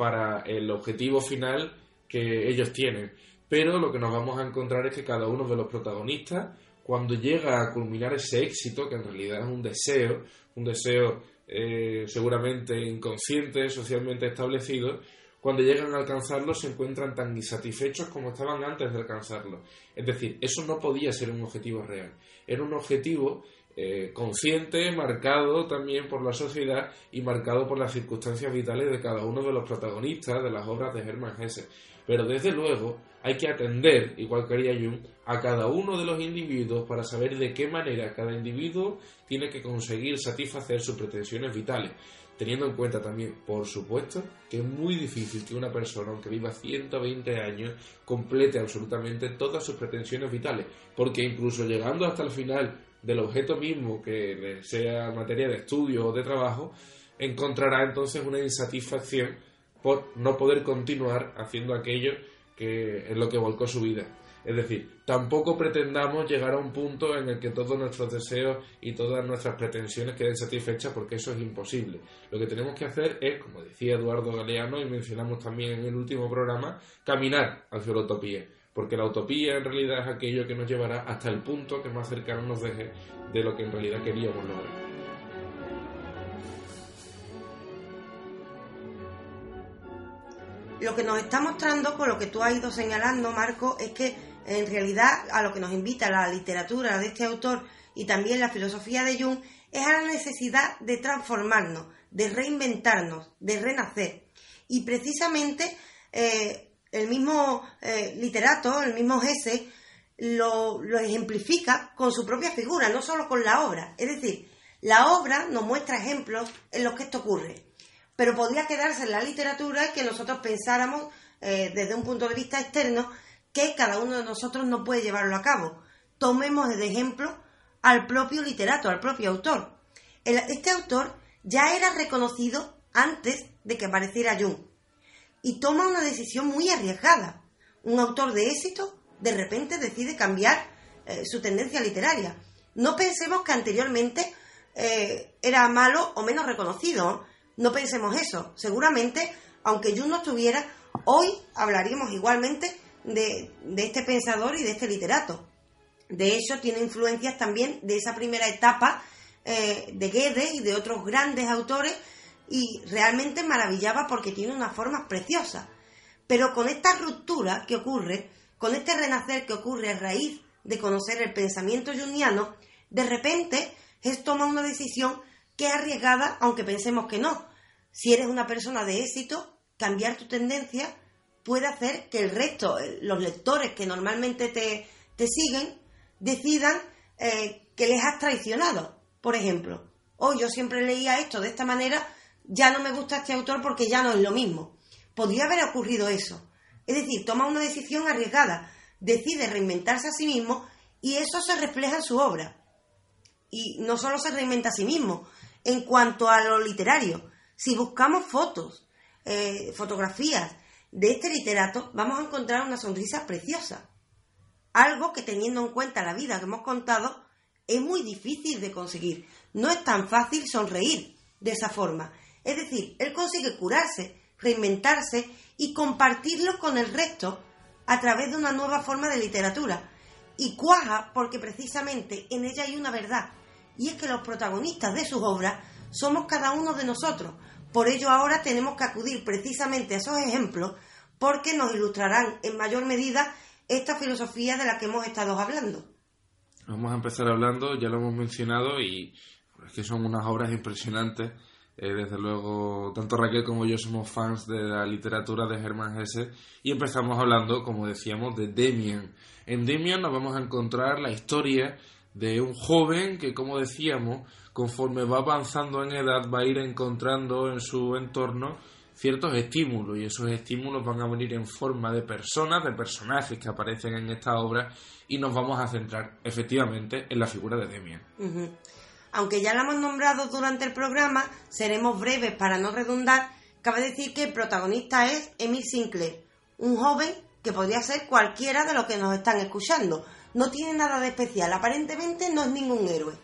para el objetivo final que ellos tienen. Pero lo que nos vamos a encontrar es que cada uno de los protagonistas, cuando llega a culminar ese éxito, que en realidad es un deseo, un deseo eh, seguramente inconsciente, socialmente establecido, cuando llegan a alcanzarlo se encuentran tan insatisfechos como estaban antes de alcanzarlo. Es decir, eso no podía ser un objetivo real. Era un objetivo eh, consciente, marcado también por la sociedad y marcado por las circunstancias vitales de cada uno de los protagonistas de las obras de Hermann Hesse. Pero desde luego hay que atender, igual que haría Jung, a cada uno de los individuos para saber de qué manera cada individuo tiene que conseguir satisfacer sus pretensiones vitales teniendo en cuenta también, por supuesto, que es muy difícil que una persona, aunque viva 120 años, complete absolutamente todas sus pretensiones vitales, porque incluso llegando hasta el final del objeto mismo, que sea materia de estudio o de trabajo, encontrará entonces una insatisfacción por no poder continuar haciendo aquello que es lo que volcó su vida. Es decir, tampoco pretendamos llegar a un punto en el que todos nuestros deseos y todas nuestras pretensiones queden satisfechas porque eso es imposible. Lo que tenemos que hacer es, como decía Eduardo Galeano y mencionamos también en el último programa, caminar hacia la utopía. Porque la utopía en realidad es aquello que nos llevará hasta el punto que más cercano nos deje de lo que en realidad queríamos lograr.
Lo que nos está mostrando, por lo que tú has ido señalando, Marco, es que en realidad a lo que nos invita la literatura de este autor y también la filosofía de Jung es a la necesidad de transformarnos, de reinventarnos, de renacer. Y precisamente eh, el mismo eh, literato, el mismo Hesse, lo, lo ejemplifica con su propia figura, no solo con la obra. Es decir, la obra nos muestra ejemplos en los que esto ocurre, pero podría quedarse en la literatura que nosotros pensáramos eh, desde un punto de vista externo que cada uno de nosotros no puede llevarlo a cabo. Tomemos de ejemplo al propio literato, al propio autor. este autor ya era reconocido antes de que apareciera Jung y toma una decisión muy arriesgada. Un autor de éxito de repente decide cambiar eh, su tendencia literaria. No pensemos que anteriormente eh, era malo o menos reconocido. No pensemos eso. Seguramente, aunque Jung no estuviera, hoy hablaríamos igualmente de, este pensador y de este literato. De hecho, tiene influencias también de esa primera etapa eh, de Goethe y de otros grandes autores y realmente maravillaba porque tiene una forma preciosa. Pero con esta ruptura que ocurre, con este renacer que ocurre a raíz de conocer el pensamiento jungiano, de repente es toma una decisión que es arriesgada, aunque pensemos que no. Si eres una persona de éxito, cambiar tu tendencia puede hacer que el resto, eh, los lectores que normalmente te, siguen, decidan eh, que les has traicionado. Por ejemplo, hoy yo siempre leía esto de esta manera, ya no me gusta este autor porque ya no es lo mismo. Podría haber ocurrido eso. Es decir, toma una decisión arriesgada, decide reinventarse a sí mismo y eso se refleja en su obra. Y no solo se reinventa a sí mismo, en cuanto a lo literario, si buscamos fotos, eh, fotografías de este literato vamos a encontrar una sonrisa preciosa. Algo que teniendo en cuenta la vida que hemos contado es muy difícil de conseguir. No es tan fácil sonreír de esa forma. Es decir, él consigue curarse, reinventarse y compartirlo con el resto a través de una nueva forma de literatura. Y cuaja porque precisamente en ella hay una verdad. Y es que los protagonistas de sus obras somos cada uno de nosotros, por ello ahora tenemos que acudir precisamente a esos ejemplos porque nos ilustrarán en mayor medida esta filosofía de la que hemos estado hablando.
Vamos a empezar hablando, ya lo hemos mencionado y es que son unas obras impresionantes. Eh, desde luego, tanto Raquel como yo somos fans de la literatura de Germán Hesse y empezamos hablando, como decíamos, de Demian. En Demian nos vamos a encontrar la historia de un joven que, como decíamos, conforme va avanzando en edad, va a ir encontrando en su entorno ciertos estímulos y esos estímulos van a venir en forma de personas, de personajes que aparecen en esta obra y nos vamos a centrar efectivamente en la figura de Demian.
Aunque ya la hemos nombrado durante el programa, seremos breves para no redundar. Cabe decir que el protagonista es Emil Sinclair, un joven que podría ser cualquiera de los que nos están escuchando. No tiene nada de especial, aparentemente no es ningún héroe.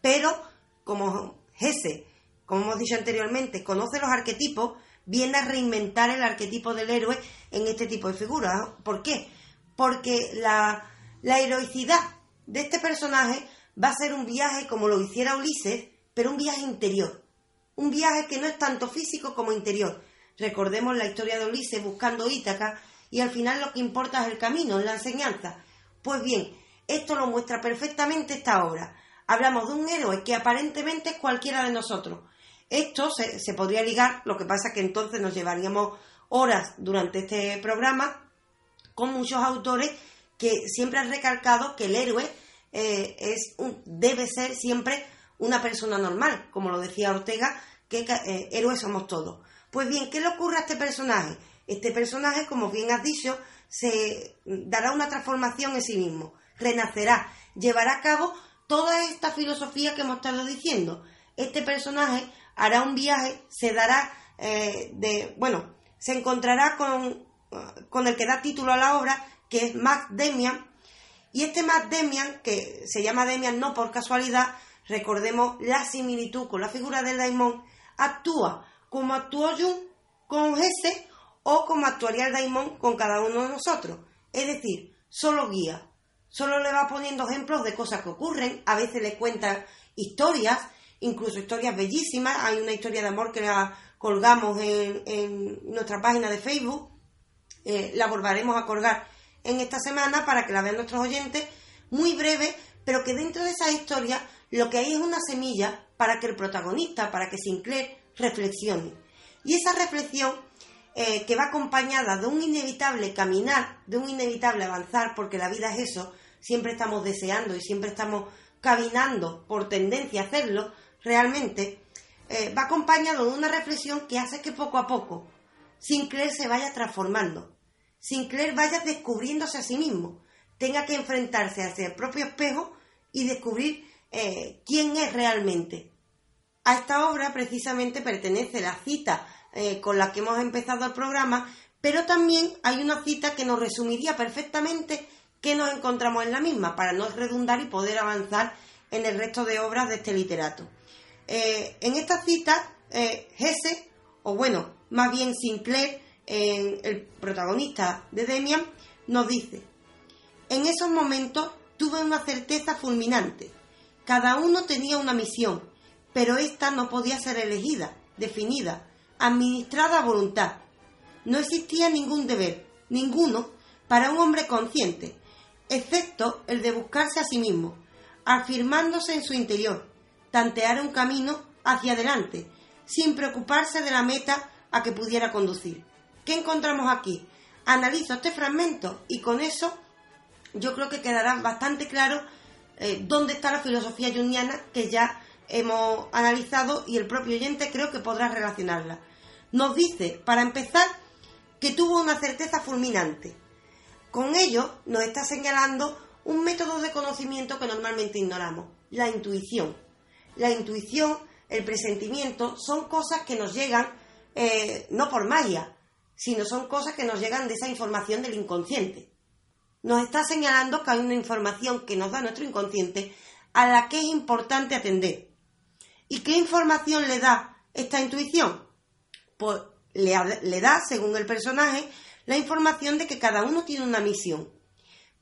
Pero como Hesse, como hemos dicho anteriormente, conoce los arquetipos, viene a reinventar el arquetipo del héroe en este tipo de figuras. ¿Por qué? Porque la, la heroicidad de este personaje va a ser un viaje como lo hiciera Ulises, pero un viaje interior. Un viaje que no es tanto físico como interior. Recordemos la historia de Ulises buscando Ítaca y al final lo que importa es el camino, la enseñanza. Pues bien, esto lo muestra perfectamente esta obra Hablamos de un héroe que aparentemente es cualquiera de nosotros. Esto se, se podría ligar, lo que pasa que entonces nos llevaríamos horas durante este programa con muchos autores que siempre han recalcado que el héroe eh, es debe ser siempre una persona normal, como lo decía Ortega, que eh, héroes somos todos. Pues bien, ¿qué le ocurre a este personaje? Este personaje, como bien has dicho, se dará una transformación en sí mismo, renacerá, llevará a cabo toda esta filosofía que hemos estado diciendo. Este personaje hará un viaje, se dará eh, de, bueno, se encontrará con, con el que da título a la obra, que es Max Demian, y este Matt Demian, que se llama Demian no por casualidad, recordemos la similitud con la figura del Daimon, actúa como actuó Jung con Hesse o como actuaría el Daimon con cada uno de nosotros. Es decir, solo guía, solo le va poniendo ejemplos de cosas que ocurren, a veces le cuenta historias, incluso historias bellísimas. Hay una historia de amor que la colgamos en, nuestra página de Facebook, eh, la volveremos a colgar en esta semana para que la vean nuestros oyentes, muy breve, pero que dentro de esa historia lo que hay es una semilla para que el protagonista, para que Sinclair reflexione. Y esa reflexión eh, que va acompañada de un inevitable caminar, de un inevitable avanzar, porque la vida es eso, siempre estamos deseando y siempre estamos caminando por tendencia a hacerlo, realmente, eh, va acompañado de una reflexión que hace que poco a poco Sinclair se vaya transformando, Sinclair vaya descubriéndose a sí mismo, tenga que enfrentarse hacia el propio espejo y descubrir eh, quién es realmente. A esta obra precisamente pertenece la cita eh, con la que hemos empezado el programa, pero también hay una cita que nos resumiría perfectamente qué nos encontramos en la misma, para no redundar y poder avanzar en el resto de obras de este literato. Eh, en esta cita, Hesse, o bueno, más bien Sinclair, el protagonista de Demian, nos dice, en esos momentos tuve una certeza fulminante. Cada uno tenía una misión, pero ésta no podía ser elegida, definida, administrada a voluntad. No existía ningún deber, ninguno, para un hombre consciente, excepto el de buscarse a sí mismo, afirmándose en su interior, tantear un camino hacia adelante, sin preocuparse de la meta a que pudiera conducir. ¿Qué encontramos aquí? Analizo este fragmento y con eso yo creo que quedará bastante claro eh, dónde está la filosofía jungiana que ya hemos analizado y el propio oyente creo que podrá relacionarla. Nos dice, para empezar, que tuvo una certeza fulminante. Con ello nos está señalando un método de conocimiento que normalmente ignoramos, la intuición. La intuición, el presentimiento, son cosas que nos llegan eh, no por magia, sino son cosas que nos llegan de esa información del inconsciente. Nos está señalando que hay una información que nos da nuestro inconsciente a la que es importante atender. ¿Y qué información le da esta intuición? Pues le, da, según el personaje, la información de que cada uno tiene una misión.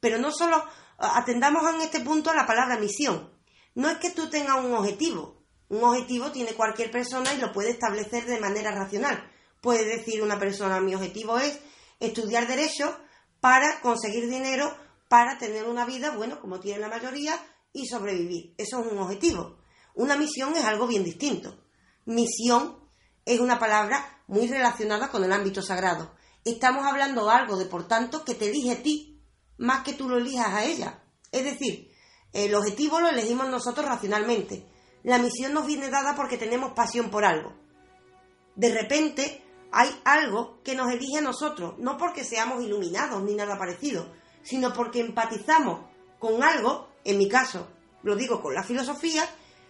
Pero no solo atendamos en este punto a la palabra misión. No es que tú tengas un objetivo. Un objetivo tiene cualquier persona y lo puede establecer de manera racional. Puede decir una persona, mi objetivo es estudiar derecho para conseguir dinero, para tener una vida, bueno, como tiene la mayoría, y sobrevivir. Eso es un objetivo. Una misión es algo bien distinto. Misión es una palabra muy relacionada con el ámbito sagrado. Estamos hablando de algo de, por tanto, que te elige a ti, más que tú lo elijas a ella. Es decir, el objetivo lo elegimos nosotros racionalmente. La misión nos viene dada porque tenemos pasión por algo. De repente, hay algo que nos elige a nosotros, no porque seamos iluminados ni nada parecido, sino porque empatizamos con algo, en mi caso, lo digo con la filosofía,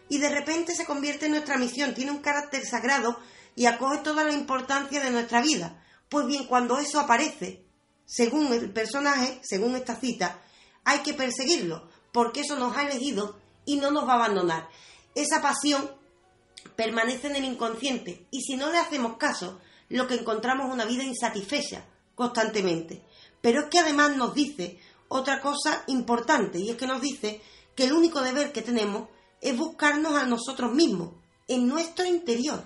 y de repente se convierte en nuestra misión, tiene un carácter sagrado y acoge toda la importancia de nuestra vida. Pues bien, cuando eso aparece, según el personaje, según esta cita, hay que perseguirlo, porque eso nos ha elegido y no nos va a abandonar. Esa pasión permanece en el inconsciente y si no le hacemos caso, lo que encontramos una vida insatisfecha constantemente. Pero es que además nos dice otra cosa importante y es que nos dice que el único deber que tenemos es buscarnos a nosotros mismos, en nuestro interior.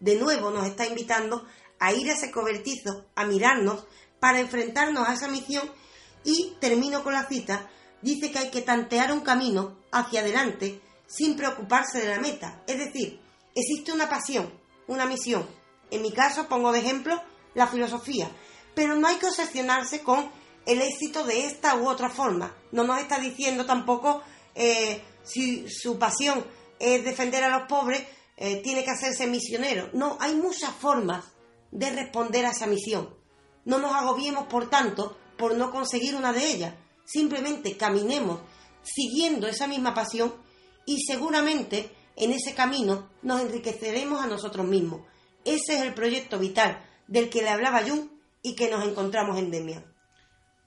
De nuevo nos está invitando a ir a ese cobertizo, a mirarnos, para enfrentarnos a esa misión y termino con la cita, dice que hay que tantear un camino hacia adelante sin preocuparse de la meta. Es decir, existe una pasión, una misión. En mi caso pongo de ejemplo la filosofía, pero no hay que obsesionarse con el éxito de esta u otra forma. No nos está diciendo tampoco eh, si su pasión es defender a los pobres, eh, tiene que hacerse misionero. No, hay muchas formas de responder a esa misión. No nos agobiemos, por tanto, por no conseguir una de ellas. Simplemente caminemos siguiendo esa misma pasión y seguramente en ese camino nos enriqueceremos a nosotros mismos. Ese es el proyecto vital del que le hablaba Jung y que nos encontramos en Demian.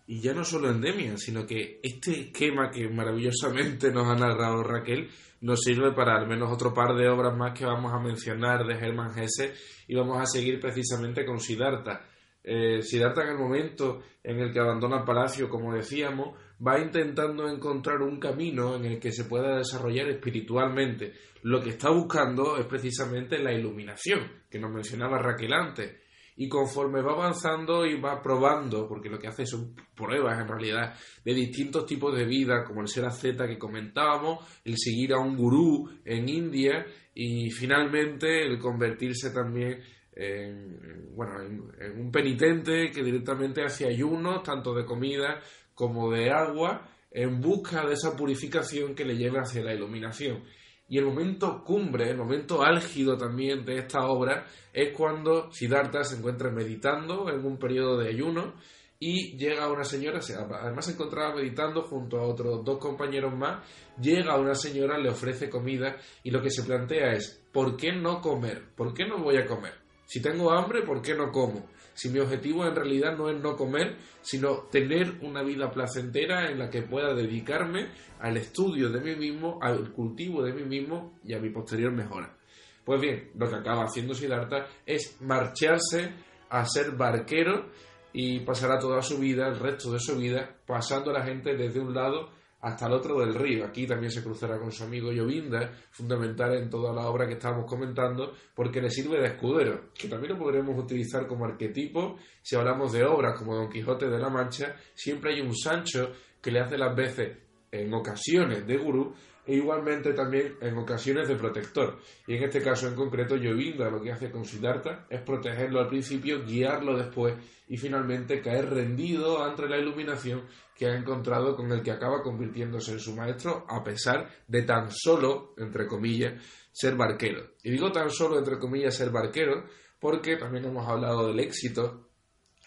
Y ya no solo en Demian, sino que este esquema que maravillosamente nos ha narrado Raquel nos sirve para al menos otro par de obras más que vamos a mencionar de Hermann Hesse y vamos a seguir precisamente con Siddhartha. Eh, Siddhartha en el momento en el que abandona el palacio, como decíamos, va intentando encontrar un camino en el que se pueda desarrollar espiritualmente. Lo que está buscando es precisamente la iluminación, que nos mencionaba Raquel antes y conforme va avanzando y va probando, porque lo que hace son pruebas en realidad de distintos tipos de vida, como el ser Z que comentábamos, el seguir a un gurú en India y finalmente el convertirse también en, bueno, en, un penitente que directamente hace ayunos, tanto de comida como de agua, en busca de esa purificación que le lleve hacia la iluminación. Y el momento cumbre, el momento álgido también de esta obra es cuando Siddhartha se encuentra meditando en un periodo de ayuno y llega una señora, además se encontraba meditando junto a otros dos compañeros más, llega una señora, le ofrece comida y lo que se plantea es, ¿por qué no comer? ¿Por qué no voy a comer? Si tengo hambre, ¿por qué no como? Si mi objetivo en realidad no es no comer, sino tener una vida placentera en la que pueda dedicarme al estudio de mí mismo, al cultivo de mí mismo y a mi posterior mejora. Pues bien, lo que acaba haciendo Siddhartha es marcharse a ser barquero y pasará toda su vida, el resto de su vida, pasando a la gente desde un lado hasta el otro del río. Aquí también se cruzará con su amigo Llovinda, fundamental en toda la obra que estábamos comentando, porque le sirve de escudero, que también lo podremos utilizar como arquetipo si hablamos de obras como Don Quijote de la Mancha, siempre hay un Sancho que le hace las veces, en ocasiones, de gurú, e igualmente también en ocasiones de protector. Y en este caso en concreto, Yovinda lo que hace con Siddhartha es protegerlo al principio, guiarlo después y finalmente caer rendido ante la iluminación que ha encontrado con el que acaba convirtiéndose en su maestro a pesar de tan solo, entre comillas, ser barquero. Y digo tan solo, entre comillas, ser barquero porque también hemos hablado del éxito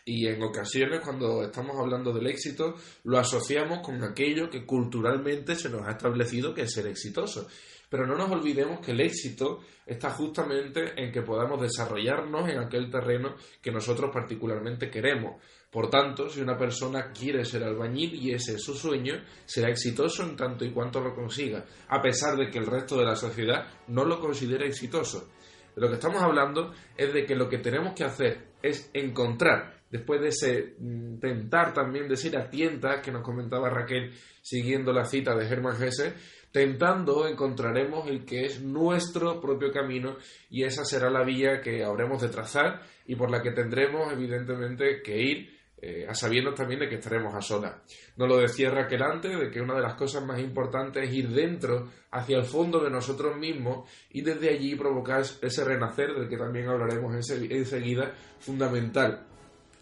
y en ocasiones cuando estamos hablando del éxito lo asociamos con aquello que culturalmente se nos ha establecido que es ser exitoso. Pero no nos olvidemos que el éxito está justamente en que podamos desarrollarnos en aquel terreno que nosotros particularmente queremos. Por tanto, si una persona quiere ser albañil y ese es su sueño, será exitoso en tanto y cuanto lo consiga, a pesar de que el resto de la sociedad no lo considere exitoso. De lo que estamos hablando es de que lo que tenemos que hacer es encontrar después de ese tentar también de ser a tientas que nos comentaba Raquel siguiendo la cita de Hermann Hesse, tentando encontraremos el que es nuestro propio camino y esa será la vía que habremos de trazar y por la que tendremos evidentemente que ir eh, a sabiendo también de que estaremos a solas. Nos lo decía Raquel antes, de que una de las cosas más importantes es ir dentro, hacia el fondo de nosotros mismos y desde allí provocar ese renacer del que también hablaremos enseguida, fundamental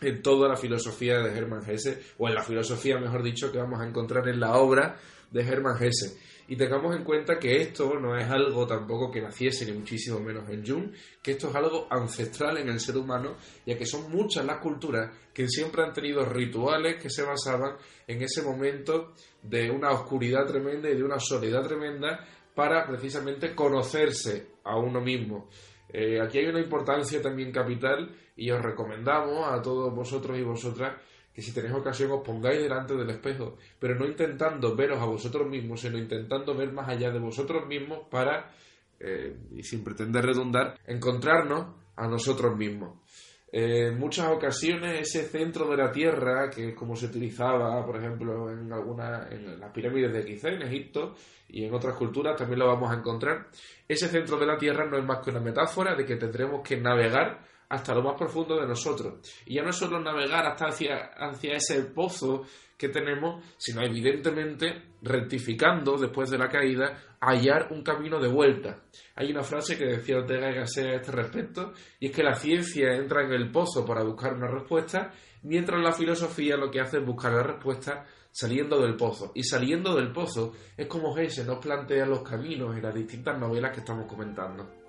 en toda la filosofía de Hermann Hesse, o en la filosofía, mejor dicho, que vamos a encontrar en la obra de Hermann Hesse. Y tengamos en cuenta que esto no es algo tampoco que naciese, ni muchísimo menos en Jung, que esto es algo ancestral en el ser humano, ya que son muchas las culturas que siempre han tenido rituales que se basaban en ese momento de una oscuridad tremenda y de una soledad tremenda para precisamente conocerse a uno mismo. Eh, aquí hay una importancia también capital y os recomendamos a todos vosotros y vosotras que si tenéis ocasión os pongáis delante del espejo, pero no intentando veros a vosotros mismos, sino intentando ver más allá de vosotros mismos para, eh, y sin pretender redundar, encontrarnos a nosotros mismos. en muchas ocasiones ese centro de la Tierra, que es como se utilizaba, por ejemplo, en alguna, en las pirámides de Gizeh, en Egipto, y en otras culturas también lo vamos a encontrar, ese centro de la Tierra no es más que una metáfora de que tendremos que navegar hasta lo más profundo de nosotros. Y ya no es solo navegar hasta hacia, hacia ese pozo que tenemos, sino evidentemente rectificando después de la caída, hallar un camino de vuelta. Hay una frase que decía Ortega y a este respecto, y es que la ciencia entra en el pozo para buscar una respuesta, mientras la filosofía lo que hace es buscar la respuesta saliendo del pozo. Y saliendo del pozo es como Hesse nos plantea los caminos en las distintas novelas que estamos comentando.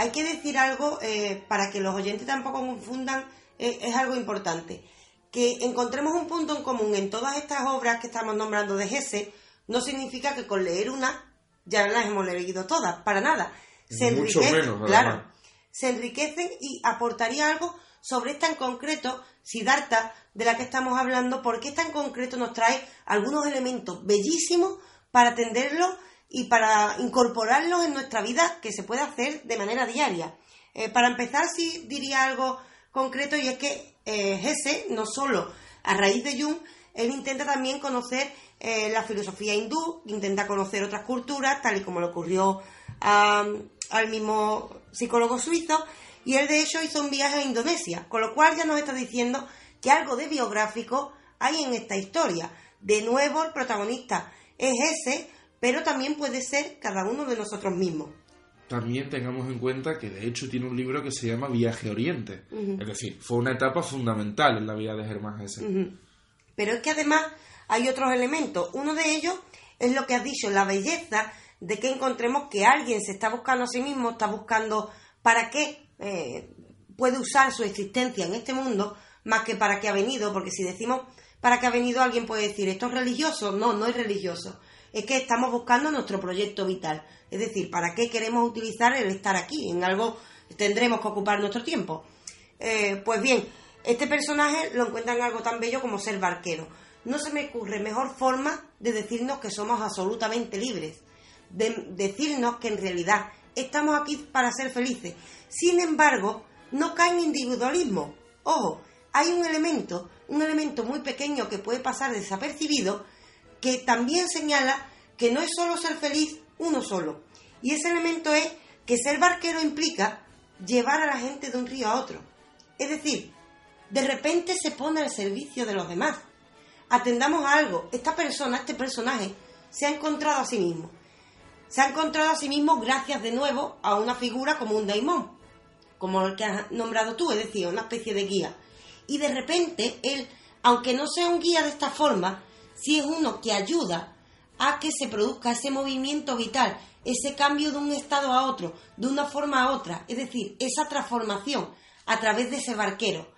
Hay que decir algo eh, para que los oyentes tampoco confundan, eh, es algo importante. Que encontremos un punto en común en todas estas obras que estamos nombrando de Hesse no significa que con leer una ya las hemos leído todas, para nada.
Se Mucho menos, claro.
Se enriquecen y aportaría algo sobre esta en concreto, Siddhartha, de la que estamos hablando, porque esta en concreto nos trae algunos elementos bellísimos para atenderlos y para incorporarlos en nuestra vida que se puede hacer de manera diaria. Eh, para empezar, sí diría algo concreto y es que eh, no solo a raíz de Jung, él intenta también conocer eh, la filosofía hindú, intenta conocer otras culturas, tal y como le ocurrió al mismo psicólogo suizo, y él de hecho hizo un viaje a Indonesia, con lo cual ya nos está diciendo que algo de biográfico hay en esta historia. De nuevo, el protagonista es ese, pero también puede ser cada uno de nosotros mismos.
También tengamos en cuenta que de hecho tiene un libro que se llama Viaje Oriente. Es decir, fue una etapa fundamental en la vida de Germán Hesse.
Pero es que además hay otros elementos. Uno de ellos es lo que has dicho, la belleza de que encontremos que alguien se está buscando a sí mismo, está buscando para qué eh, puede usar su existencia en este mundo más que para qué ha venido, porque si decimos para qué ha venido, alguien puede decir, ¿esto es religioso? No, no es religioso es que estamos buscando nuestro proyecto vital. Es decir, ¿para qué queremos utilizar el estar aquí? En algo tendremos que ocupar nuestro tiempo. Eh, pues bien, este personaje lo encuentra en algo tan bello como ser barquero. No se me ocurre mejor forma de decirnos que somos absolutamente libres, de decirnos que en realidad estamos aquí para ser felices. Sin embargo, no cae en individualismo. Ojo, hay un elemento, un elemento muy pequeño que puede pasar desapercibido, que también señala que no es solo ser feliz uno solo. Y ese elemento es que ser barquero implica llevar a la gente de un río a otro. Es decir, de repente se pone al servicio de los demás. Atendamos a algo. Esta persona, este personaje, se ha encontrado a sí mismo. Se ha encontrado a sí mismo gracias de nuevo a una figura como un daimón, como el que has nombrado tú, es decir, una especie de guía. Y de repente él, aunque no sea un guía de esta forma, si es uno que ayuda a que se produzca ese movimiento vital, ese cambio de un estado a otro, de una forma a otra, es decir, esa transformación a través de ese barquero.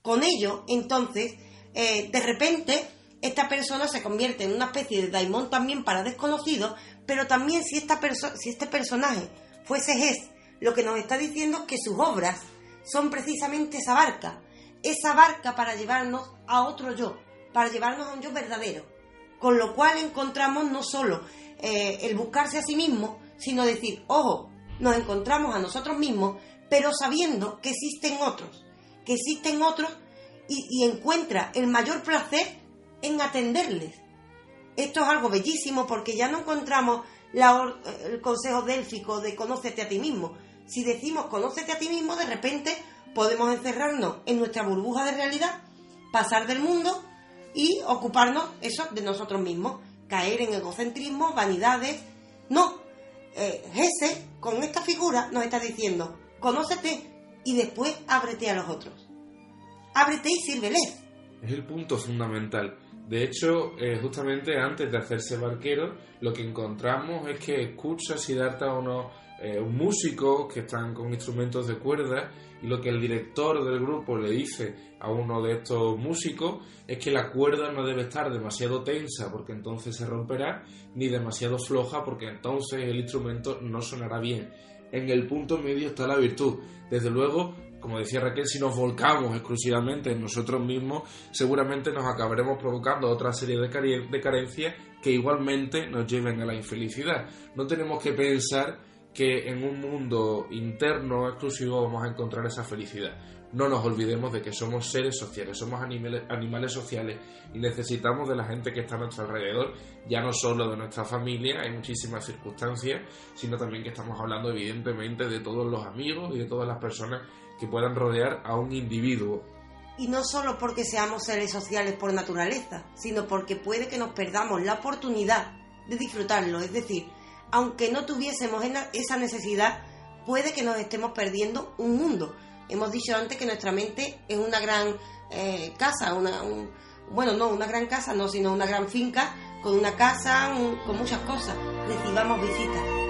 Con ello, entonces, eh, de repente, esta persona se convierte en una especie de daimon también para desconocidos, pero también si, esta si este personaje fuese Ges, lo que nos está diciendo es que sus obras son precisamente esa barca, esa barca para llevarnos a otro yo, para llevarnos a un yo verdadero. Con lo cual encontramos no solo eh, el buscarse a sí mismo, sino decir, ojo, nos encontramos a nosotros mismos, pero sabiendo que existen otros, que existen otros y, encuentra el mayor placer en atenderles. Esto es algo bellísimo porque ya no encontramos el consejo délfico de conócete a ti mismo. Si decimos conócete a ti mismo, de repente podemos encerrarnos en nuestra burbuja de realidad, pasar del mundo y ocuparnos eso de nosotros mismos, caer en egocentrismo, vanidades. No, eh, ese con esta figura nos está diciendo, conócete y después ábrete a los otros. Ábrete y sírveles.
Es el punto fundamental. De hecho, eh, justamente antes de hacerse barquero, lo que encontramos es que escucha Siddhartha unos eh, músicos que están con instrumentos de cuerda y lo que el director del grupo le dice a uno de estos músicos es que la cuerda no debe estar demasiado tensa porque entonces se romperá, ni demasiado floja porque entonces el instrumento no sonará bien. En el punto medio está la virtud. Desde luego, como decía Raquel, si nos volcamos exclusivamente en nosotros mismos, seguramente nos acabaremos provocando otra serie de, carencias que igualmente nos lleven a la infelicidad. No tenemos que pensar que en un mundo interno exclusivo vamos a encontrar esa felicidad. No nos olvidemos de que somos seres sociales, somos animales, animales sociales y necesitamos de la gente que está a nuestro alrededor, ya no solo de nuestra familia, hay muchísimas circunstancias, sino también que estamos hablando evidentemente de todos los amigos y de todas las personas que puedan rodear a un individuo.
Y no solo porque seamos seres sociales por naturaleza, sino porque puede que nos perdamos la oportunidad de disfrutarlo, es decir, aunque no tuviésemos esa necesidad, puede que nos estemos perdiendo un mundo. Hemos dicho antes que nuestra mente es una gran eh, casa, una, bueno, no, una gran casa, no, sino una gran finca con una casa, con muchas cosas. Recibamos visitas.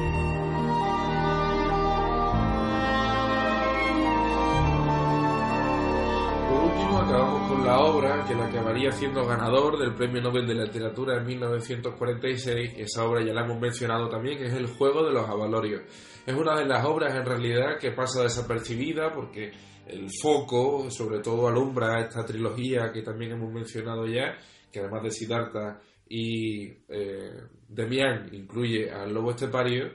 Que la acabaría siendo ganador del Premio Nobel de Literatura en 1946. Esa obra ya la hemos mencionado también, es El juego de los avalorios. Es una de las obras en realidad que pasa desapercibida porque el foco sobre todo alumbra esta trilogía que también hemos mencionado ya, que además de Siddhartha y eh, Demián incluye al Lobo Estepario,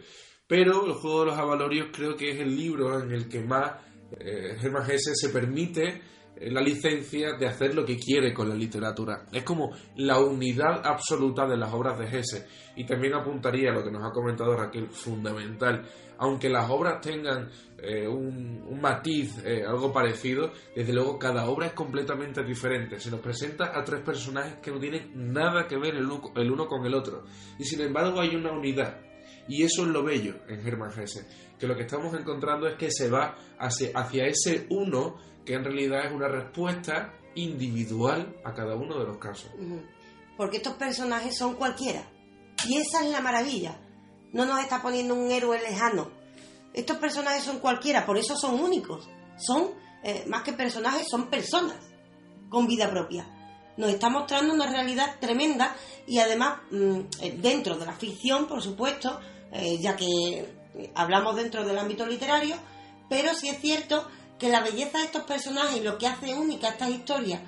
pero El juego de los avalorios creo que es el libro en el que más eh, Germán se permite la licencia de hacer lo que quiere con la literatura. Es como la unidad absoluta de las obras de Hesse. Y también apuntaría a lo que nos ha comentado Raquel, fundamental. Aunque las obras tengan eh, un, matiz, eh, algo parecido, desde luego cada obra es completamente diferente. Se nos presenta a tres personajes que no tienen nada que ver el el uno con el otro. Y sin embargo hay una unidad. Y eso es lo bello en Germán Hesse, que lo que estamos encontrando es que se va hacia, hacia ese uno que en realidad es una respuesta individual a cada uno de los casos.
Porque estos personajes son cualquiera. Y esa es la maravilla. No nos está poniendo un héroe lejano. Estos personajes son cualquiera, por eso son únicos. Son, eh, más que personajes, son personas con vida propia. Nos está mostrando una realidad tremenda y además mm, eh, dentro de la ficción, por supuesto, eh, ya que hablamos dentro del ámbito literario, pero sí es cierto que la belleza de estos personajes y lo que hace única estas historias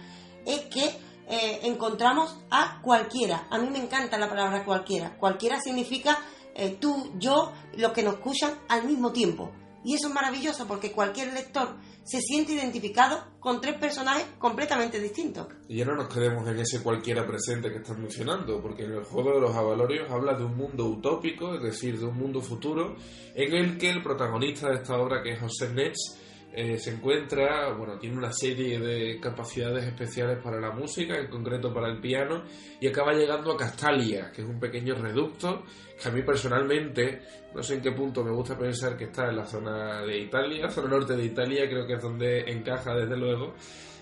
es que eh, encontramos a cualquiera. A mí me encanta la palabra cualquiera. Cualquiera significa eh, tú, yo, los que nos escuchan al mismo tiempo. Y eso es maravilloso porque cualquier lector se siente identificado con tres personajes completamente distintos.
Y no nos quedemos en ese cualquiera presente que estás mencionando, porque en el juego de los avalorios habla de un mundo utópico, es decir, de un mundo futuro, en el que el protagonista de esta obra, que es José Netz, eh, se encuentra, bueno, tiene una serie de capacidades especiales para la música, en concreto para el piano, y acaba llegando a Castalia, que es un pequeño reducto, que a mí personalmente, no sé en qué punto me gusta pensar que está en la zona de Italia, zona norte de Italia, creo que es donde encaja desde luego,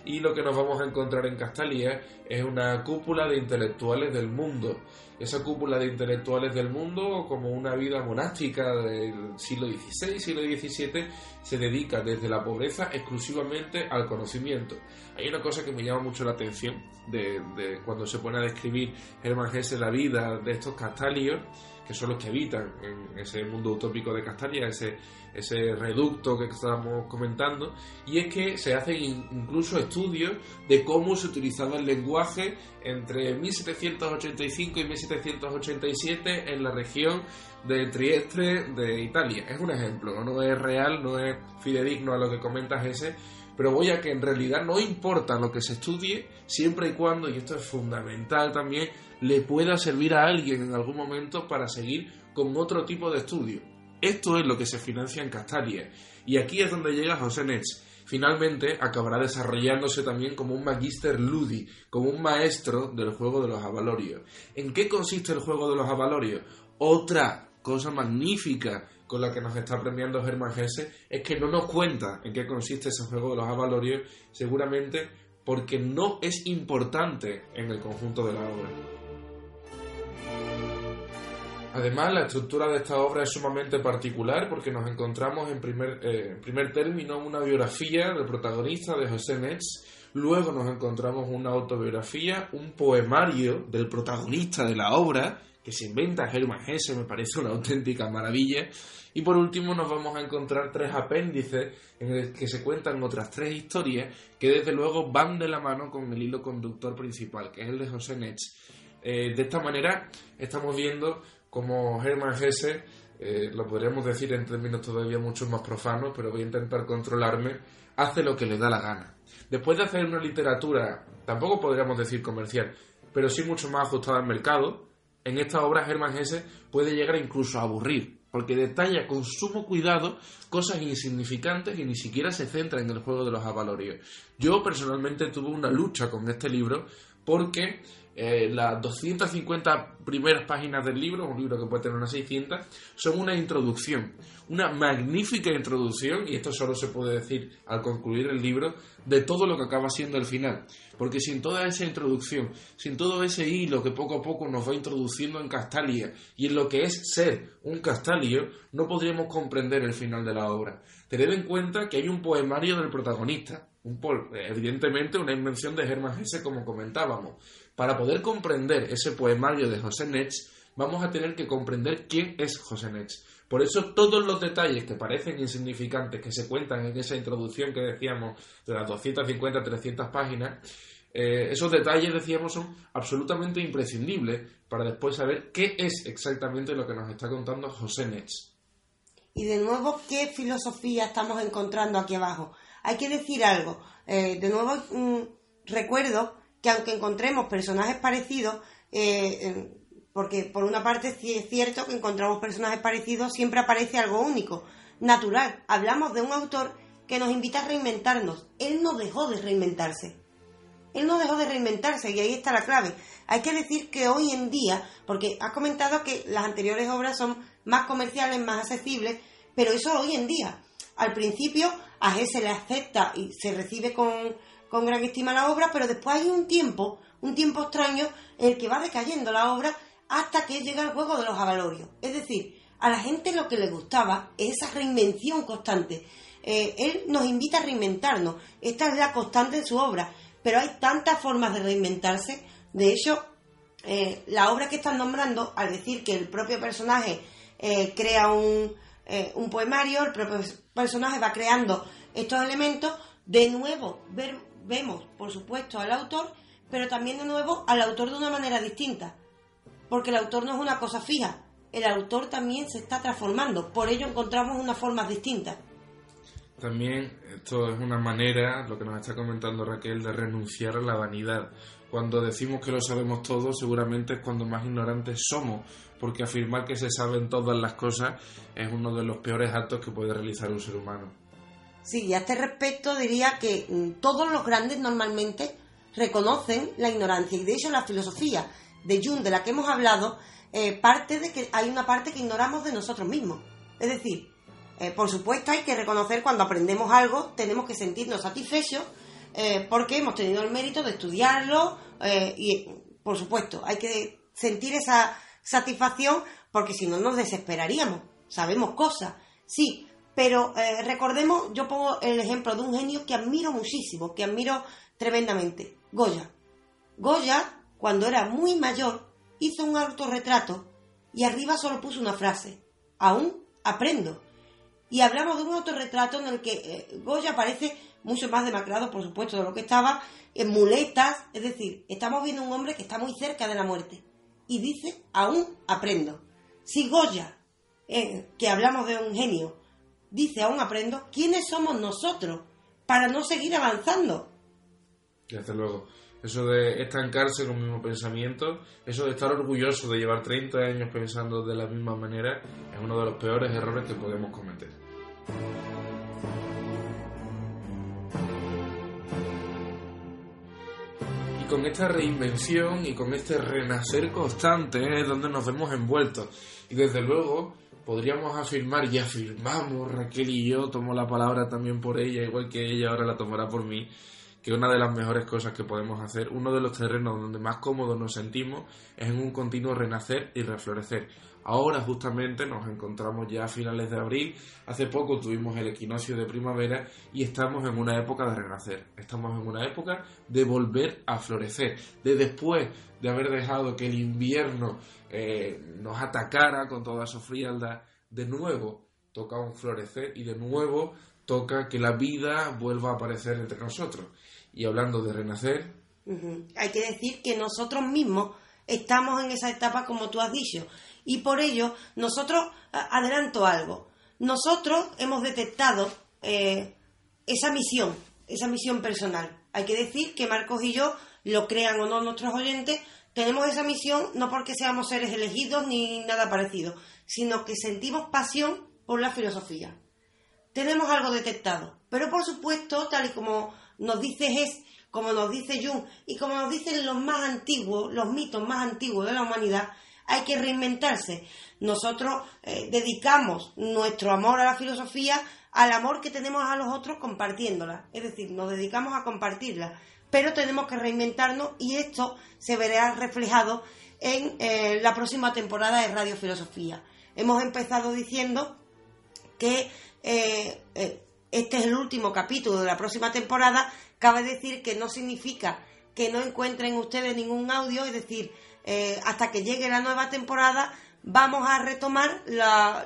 y lo que nos vamos a encontrar en Castalia es una cúpula de intelectuales del mundo. Esa cúpula de intelectuales del mundo, como una vida monástica del siglo XVI, siglo XVII, se dedica desde la pobreza exclusivamente al conocimiento. Hay una cosa que me llama mucho la atención de, cuando se pone a describir Hermann Hesse la vida de estos castalios, que son los que habitan en ese mundo utópico de Castalia, ese, ese reducto que estamos comentando, y es que se hacen incluso estudios de cómo se utilizaba el lenguaje entre 1785 y 1787 en la región de Trieste de Italia. Es un ejemplo, no es real, no es fidedigno a lo que comentas ese, pero voy a que en realidad no importa lo que se estudie, siempre y cuando, y esto es fundamental también, le pueda servir a alguien en algún momento para seguir con otro tipo de estudio. Esto es lo que se financia en Castalia. Y aquí es donde llega José Netz. Finalmente acabará desarrollándose también como un magister ludi, como un maestro del juego de los avalorios. ¿En qué consiste el juego de los avalorios? Otra cosa magnífica con la que nos está premiando Germán Hesse es que no nos cuenta en qué consiste ese juego de los avalorios, seguramente porque no es importante en el conjunto de la obra. Además, la estructura de esta obra es sumamente particular porque nos encontramos en primer, eh, en primer término una biografía del protagonista de José Metz, luego nos encontramos una autobiografía, un poemario del protagonista de la obra, que se inventa Germán Hesse, me parece una auténtica maravilla, y por último nos vamos a encontrar tres apéndices en el que se cuentan otras tres historias que desde luego van de la mano con el hilo conductor principal, que es el de José Netz. Eh, de esta manera estamos viendo como Hermann Hesse eh, lo podríamos decir en términos todavía mucho más profanos, pero voy a intentar controlarme, hace lo que le da la gana. Después de hacer una literatura, tampoco podríamos decir comercial, pero sí mucho más ajustada al mercado, en esta obra Hermann Hesse puede llegar incluso a aburrir, porque detalla con sumo cuidado cosas insignificantes y ni siquiera se centra en el juego de los avalorios. Yo personalmente tuve una lucha con este libro porque eh, las 250 primeras páginas del libro, un libro que puede tener unas 600, son una introducción, una magnífica introducción, y esto solo se puede decir al concluir el libro, de todo lo que acaba siendo el final. Porque sin toda esa introducción, sin todo ese hilo que poco a poco nos va introduciendo en Castalia y en lo que es ser un Castalio, no podríamos comprender el final de la obra. Tened en cuenta que hay un poemario del protagonista, un evidentemente una invención de Hermann Hesse como comentábamos, para poder comprender ese poemario de José Netz, vamos a tener que comprender quién es José Netz. Por eso todos los detalles que parecen insignificantes que se cuentan en esa introducción que decíamos de las 250, 300 páginas, eh, esos detalles, decíamos, son absolutamente imprescindibles para después saber qué es exactamente lo que nos está contando José Netz.
Y de nuevo, ¿qué filosofía estamos encontrando aquí abajo? Hay que decir algo. Eh, de nuevo, mm, recuerdo que aunque encontremos personajes parecidos, eh, porque por una parte es cierto que encontramos personajes parecidos, siempre aparece algo único, natural. Hablamos de un autor que nos invita a reinventarnos. Él no dejó de reinventarse. Él no dejó de reinventarse y ahí está la clave. Hay que decir que hoy en día, porque has comentado que las anteriores obras son más comerciales, más accesibles, pero eso hoy en día. Al principio a G se le acepta y se recibe con, con gran estima la obra, pero después hay un tiempo, un tiempo extraño, en el que va decayendo la obra hasta que llega el juego de los avalorios. Es decir, a la gente lo que le gustaba es esa reinvención constante. Eh, él nos invita a reinventarnos. Esta es la constante en su obra. Pero hay tantas formas de reinventarse. De hecho, eh, la obra que están nombrando, al decir que el propio personaje eh, crea un, un poemario, el propio personaje va creando estos elementos, de nuevo ver, vemos, por supuesto, al autor, pero también de nuevo al autor de una manera distinta. Porque el autor no es una cosa fija, el autor también se está transformando, por ello encontramos unas formas distintas.
También esto es una manera, lo que nos está comentando Raquel, de renunciar a la vanidad. Cuando decimos que lo sabemos todo, seguramente es cuando más ignorantes somos, porque afirmar que se saben todas las cosas es uno de los peores actos que puede realizar un ser humano.
Sí, y a este respecto diría que mm, todos los grandes normalmente reconocen la ignorancia y de hecho la filosofía de Jung de la que hemos hablado eh, parte de que hay una parte que ignoramos de nosotros mismos. Es decir, eh, por supuesto hay que reconocer cuando aprendemos algo, tenemos que sentirnos satisfechos eh, porque hemos tenido el mérito de estudiarlo y por supuesto hay que sentir esa satisfacción porque si no nos desesperaríamos. Sabemos cosas, sí, pero eh, recordemos, yo pongo el ejemplo de un genio que admiro muchísimo, que admiro tremendamente, Goya. Goya, cuando era muy mayor, hizo un autorretrato y arriba solo puso una frase, aún aprendo. Y hablamos de un autorretrato en el que eh, Goya parece mucho más demacrado, por supuesto, de lo que estaba, en muletas, es decir, estamos viendo un hombre que está muy cerca de la muerte. Y dice, aún aprendo. Si Goya, eh, que hablamos de un genio, dice, aún aprendo, quiénes somos nosotros para no seguir avanzando.
Desde luego. Eso de estancarse con el mismo pensamiento, eso de estar orgulloso de llevar 30 años pensando de la misma manera, es uno de los peores errores que podemos cometer. Y con esta reinvención y con este renacer constante es donde nos vemos envueltos. Y desde luego, podríamos afirmar y afirmamos, Raquel y yo, tomo la palabra también por ella, igual que ella ahora la tomará por mí, que una de las mejores cosas que podemos hacer, uno de los terrenos donde más cómodos nos sentimos, es en un continuo renacer y reflorecer. Ahora justamente nos encontramos ya a finales de abril, hace poco tuvimos el equinoccio de primavera y estamos en una época de renacer, estamos en una época de volver a florecer, de después de haber dejado que el invierno eh, nos atacara con toda su frialdad, de nuevo toca un florecer y de nuevo toca que la vida vuelva a aparecer entre nosotros. Y hablando de renacer...
Hay que decir que nosotros mismos estamos en esa etapa como tú has dicho Y por ello, nosotros, adelanto algo, nosotros hemos detectado eh, esa misión, esa misión personal. Hay que decir que Marcos y yo, lo crean o no nuestros oyentes, tenemos esa misión no porque seamos seres elegidos ni nada parecido, sino que sentimos pasión por la filosofía. Tenemos algo detectado, pero por supuesto, tal y como nos dice Hess, como nos dice Jung y como nos dicen los más antiguos, los mitos más antiguos de la humanidad, hay que reinventarse. Nosotros eh, dedicamos nuestro amor a la filosofía al amor que tenemos a los otros compartiéndola. Es decir, nos dedicamos a compartirla. Pero tenemos que reinventarnos y esto se verá reflejado en eh, la próxima temporada de Radio Filosofía. Hemos empezado diciendo que eh, este es el último capítulo de la próxima temporada. Cabe decir que no significa que no encuentren ustedes ningún audio, es decir, eh, hasta que llegue la nueva temporada, vamos a retomar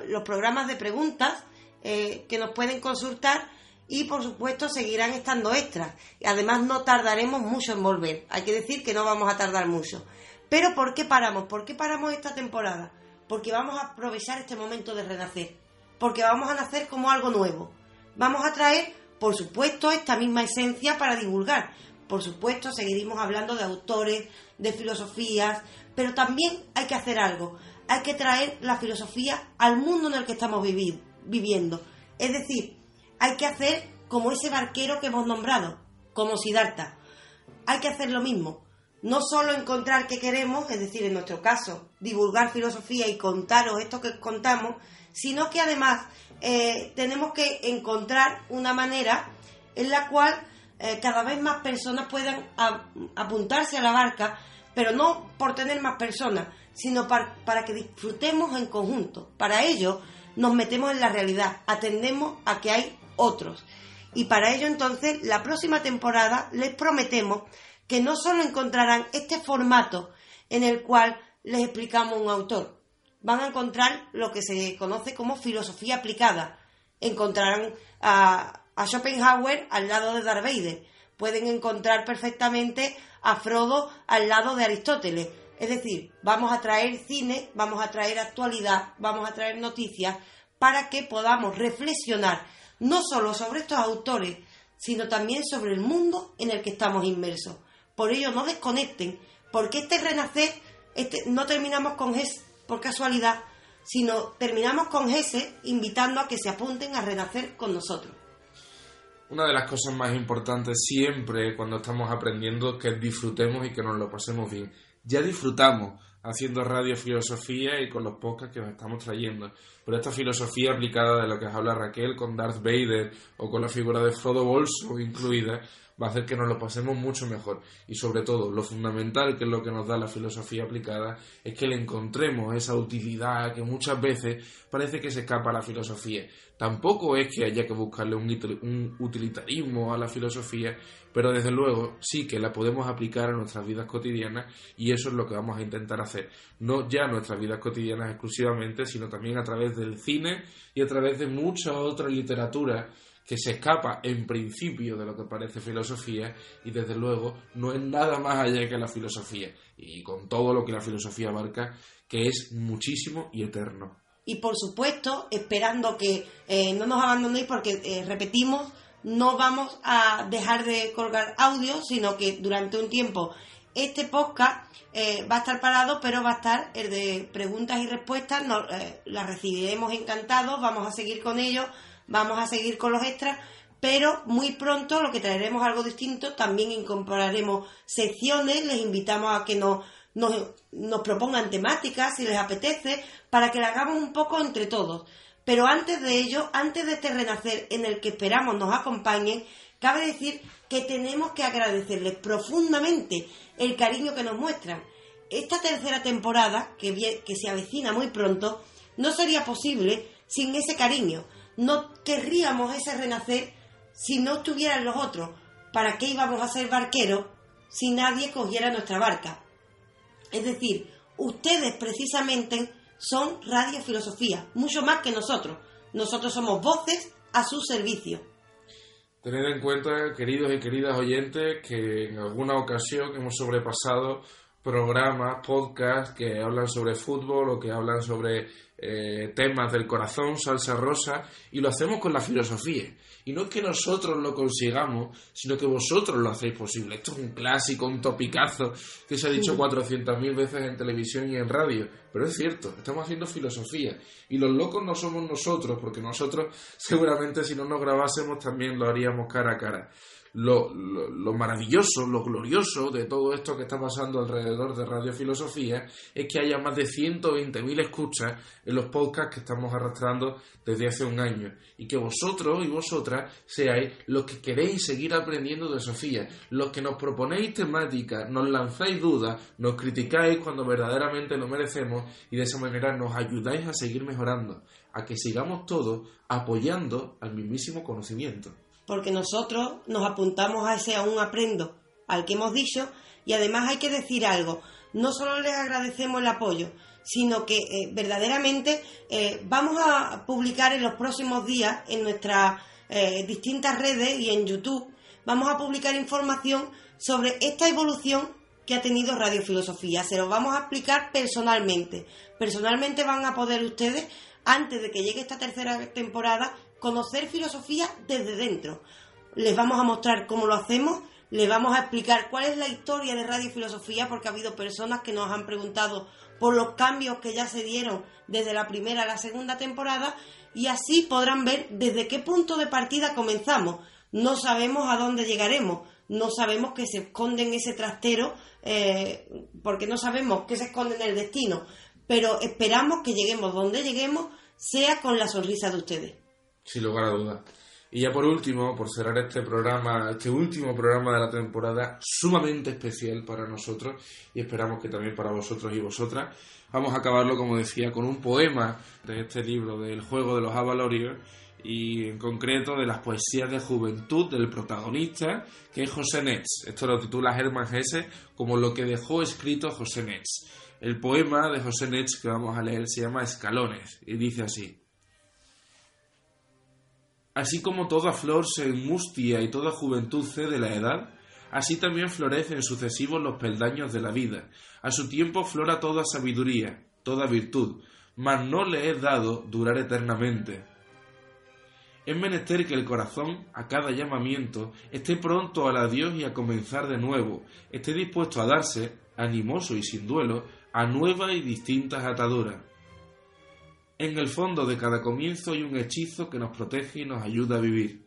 los programas de preguntas eh, que nos pueden consultar y por supuesto seguirán estando extras. Además no tardaremos mucho en volver. Hay que decir que no vamos a tardar mucho. Pero ¿por qué paramos? ¿Por qué paramos esta temporada? Porque vamos a aprovechar este momento de renacer. Porque vamos a nacer como algo nuevo. Vamos a traer, por supuesto, esta misma esencia para divulgar. Por supuesto, seguiremos hablando de autores, de filosofías, pero también hay que hacer algo. Hay que traer la filosofía al mundo en el que estamos viviendo. Es decir, hay que hacer como ese barquero que hemos nombrado, como Siddhartha. Hay que hacer lo mismo. No solo encontrar qué queremos, es decir, en nuestro caso, divulgar filosofía y contaros esto que contamos, sino que además eh, tenemos que encontrar una manera en la cual eh, cada vez más personas puedan apuntarse a la barca, pero no por tener más personas, sino para, que disfrutemos en conjunto. Para ello nos metemos en la realidad, atendemos a que hay otros. Y para ello entonces la próxima temporada les prometemos que no solo encontrarán este formato en el cual les explicamos un autor, van a encontrar lo que se conoce como filosofía aplicada. Encontrarán a, a Schopenhauer al lado de Darth Vader. Pueden encontrar perfectamente a Frodo al lado de Aristóteles. Es decir, vamos a traer cine, vamos a traer actualidad, vamos a traer noticias para que podamos reflexionar no solo sobre estos autores, sino también sobre el mundo en el que estamos inmersos. Por ello, no desconecten, porque este renacer, este, no terminamos con es por casualidad, sino terminamos con ese invitando a que se apunten a renacer con nosotros
una de las cosas más importantes siempre cuando estamos aprendiendo que disfrutemos y que nos lo pasemos bien. Ya disfrutamos haciendo radio filosofía y con los podcasts que nos estamos trayendo, pero esta filosofía aplicada de lo que habla Raquel con Darth Vader o con la figura de Frodo Bolso incluida, va a hacer que nos lo pasemos mucho mejor. Y sobre todo, lo fundamental, que es lo que nos da la filosofía aplicada, es que le encontremos esa utilidad que muchas veces parece que se escapa a la filosofía. Tampoco es que haya que buscarle un utilitarismo a la filosofía, pero desde luego sí que la podemos aplicar a nuestras vidas cotidianas y eso es lo que vamos a intentar hacer. No ya nuestras vidas cotidianas exclusivamente, sino también a través del cine y a través de mucha otra literatura que se escapa en principio de lo que parece filosofía y desde luego no es nada más allá que la filosofía. Y con todo lo que la filosofía abarca que es muchísimo y eterno.
Y por supuesto, esperando que eh, no nos abandonéis porque eh, repetimos, no vamos a dejar de colgar audio, sino que durante un tiempo este podcast eh, va a estar parado, pero va a estar el de preguntas y respuestas, nos, las recibiremos encantados, vamos a seguir con ello vamos a seguir con los extras, pero muy pronto lo que traeremos algo distinto, también incorporaremos secciones, les invitamos a que nos, nos, propongan temáticas si les apetece, para que la hagamos un poco entre todos. Pero antes de ello, antes de este renacer en el que esperamos nos acompañen, cabe decir que tenemos que agradecerles profundamente el cariño que nos muestran. Esta tercera temporada, que, que se avecina muy pronto, no sería posible sin ese cariño no querríamos ese renacer si no estuvieran los otros. ¿Para qué íbamos a ser barqueros si nadie cogiera nuestra barca? Es decir, ustedes precisamente son radiofilosofía, mucho más que nosotros. Nosotros somos voces a su servicio.
Tened en cuenta, queridos y queridas oyentes, que en alguna ocasión hemos sobrepasado programas, podcasts que hablan sobre fútbol o que hablan sobre eh, temas del corazón, salsa rosa, y lo hacemos con la filosofía. Y no es que nosotros lo consigamos, sino que vosotros lo hacéis posible. Esto es un clásico, un topicazo que se ha dicho 400.000 veces en televisión y en radio. Pero es cierto, estamos haciendo filosofía. Y los locos no somos nosotros, porque nosotros seguramente si no nos grabásemos también lo haríamos cara a cara lo, lo, maravilloso, lo glorioso de todo esto que está pasando alrededor de Radio Filosofía es que haya más de 120.000 escuchas en los podcasts que estamos arrastrando desde hace un año. Y que vosotros y vosotras seáis los que queréis seguir aprendiendo de Sofía, los que nos proponéis temáticas, nos lanzáis dudas, nos criticáis cuando verdaderamente lo merecemos y de esa manera nos ayudáis a seguir mejorando, a que sigamos todos apoyando al mismísimo conocimiento
porque nosotros nos apuntamos a ese aún aprendo al que hemos dicho y además hay que decir algo, no solo les agradecemos el apoyo, sino que eh, verdaderamente eh, vamos a publicar en los próximos días en nuestras eh, distintas redes y en YouTube, vamos a publicar información sobre esta evolución que ha tenido Radio Filosofía. Se lo vamos a explicar personalmente. Personalmente van a poder ustedes, antes de que llegue esta tercera temporada, conocer filosofía desde dentro. Les vamos a mostrar cómo lo hacemos, les vamos a explicar cuál es la historia de Radio Filosofía, porque ha habido personas que nos han preguntado por los cambios que ya se dieron desde la primera a la segunda temporada, y así podrán ver desde qué punto de partida comenzamos. No sabemos a dónde llegaremos, no sabemos qué se esconde en ese trastero, eh, porque no sabemos qué se esconde en el destino, pero esperamos que lleguemos donde lleguemos, sea con la sonrisa de ustedes
sin lugar a dudas. Y ya por último, por cerrar este programa, este último programa de la temporada, sumamente especial para nosotros y esperamos que también para vosotros y vosotras, vamos a acabarlo, como decía, con un poema de este libro del juego de los Avalorios y en concreto de las poesías de juventud del protagonista, que es José Netz. Esto lo titula Hermann Hesse como lo que dejó escrito José Netz. El poema de José Netz que vamos a leer se llama Escalones y dice así. Así como toda flor se enmustia y toda juventud cede la edad, así también florecen sucesivos los peldaños de la vida. A su tiempo flora toda sabiduría, toda virtud, mas no le es dado durar eternamente. Es menester que el corazón, a cada llamamiento, esté pronto al adiós y a comenzar de nuevo, esté dispuesto a darse, animoso y sin duelo, a nuevas y distintas ataduras. En el fondo de cada comienzo hay un hechizo que nos protege y nos ayuda a vivir.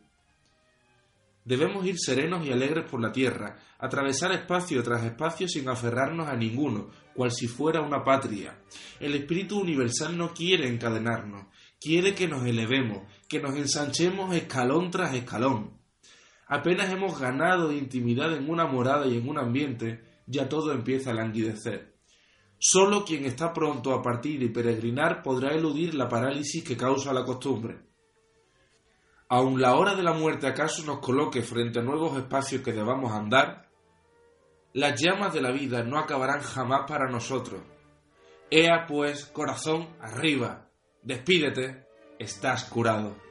Debemos ir serenos y alegres por la tierra, atravesar espacio tras espacio sin aferrarnos a ninguno, cual si fuera una patria. El espíritu universal no quiere encadenarnos, quiere que nos elevemos, que nos ensanchemos escalón tras escalón. Apenas hemos ganado intimidad en una morada y en un ambiente, ya todo empieza a languidecer. Solo quien está pronto a partir y peregrinar podrá eludir la parálisis que causa la costumbre. Aun la hora de la muerte acaso nos coloque frente a nuevos espacios que debamos andar, las llamas de la vida no acabarán jamás para nosotros. Ea pues, corazón, arriba, despídete, estás curado.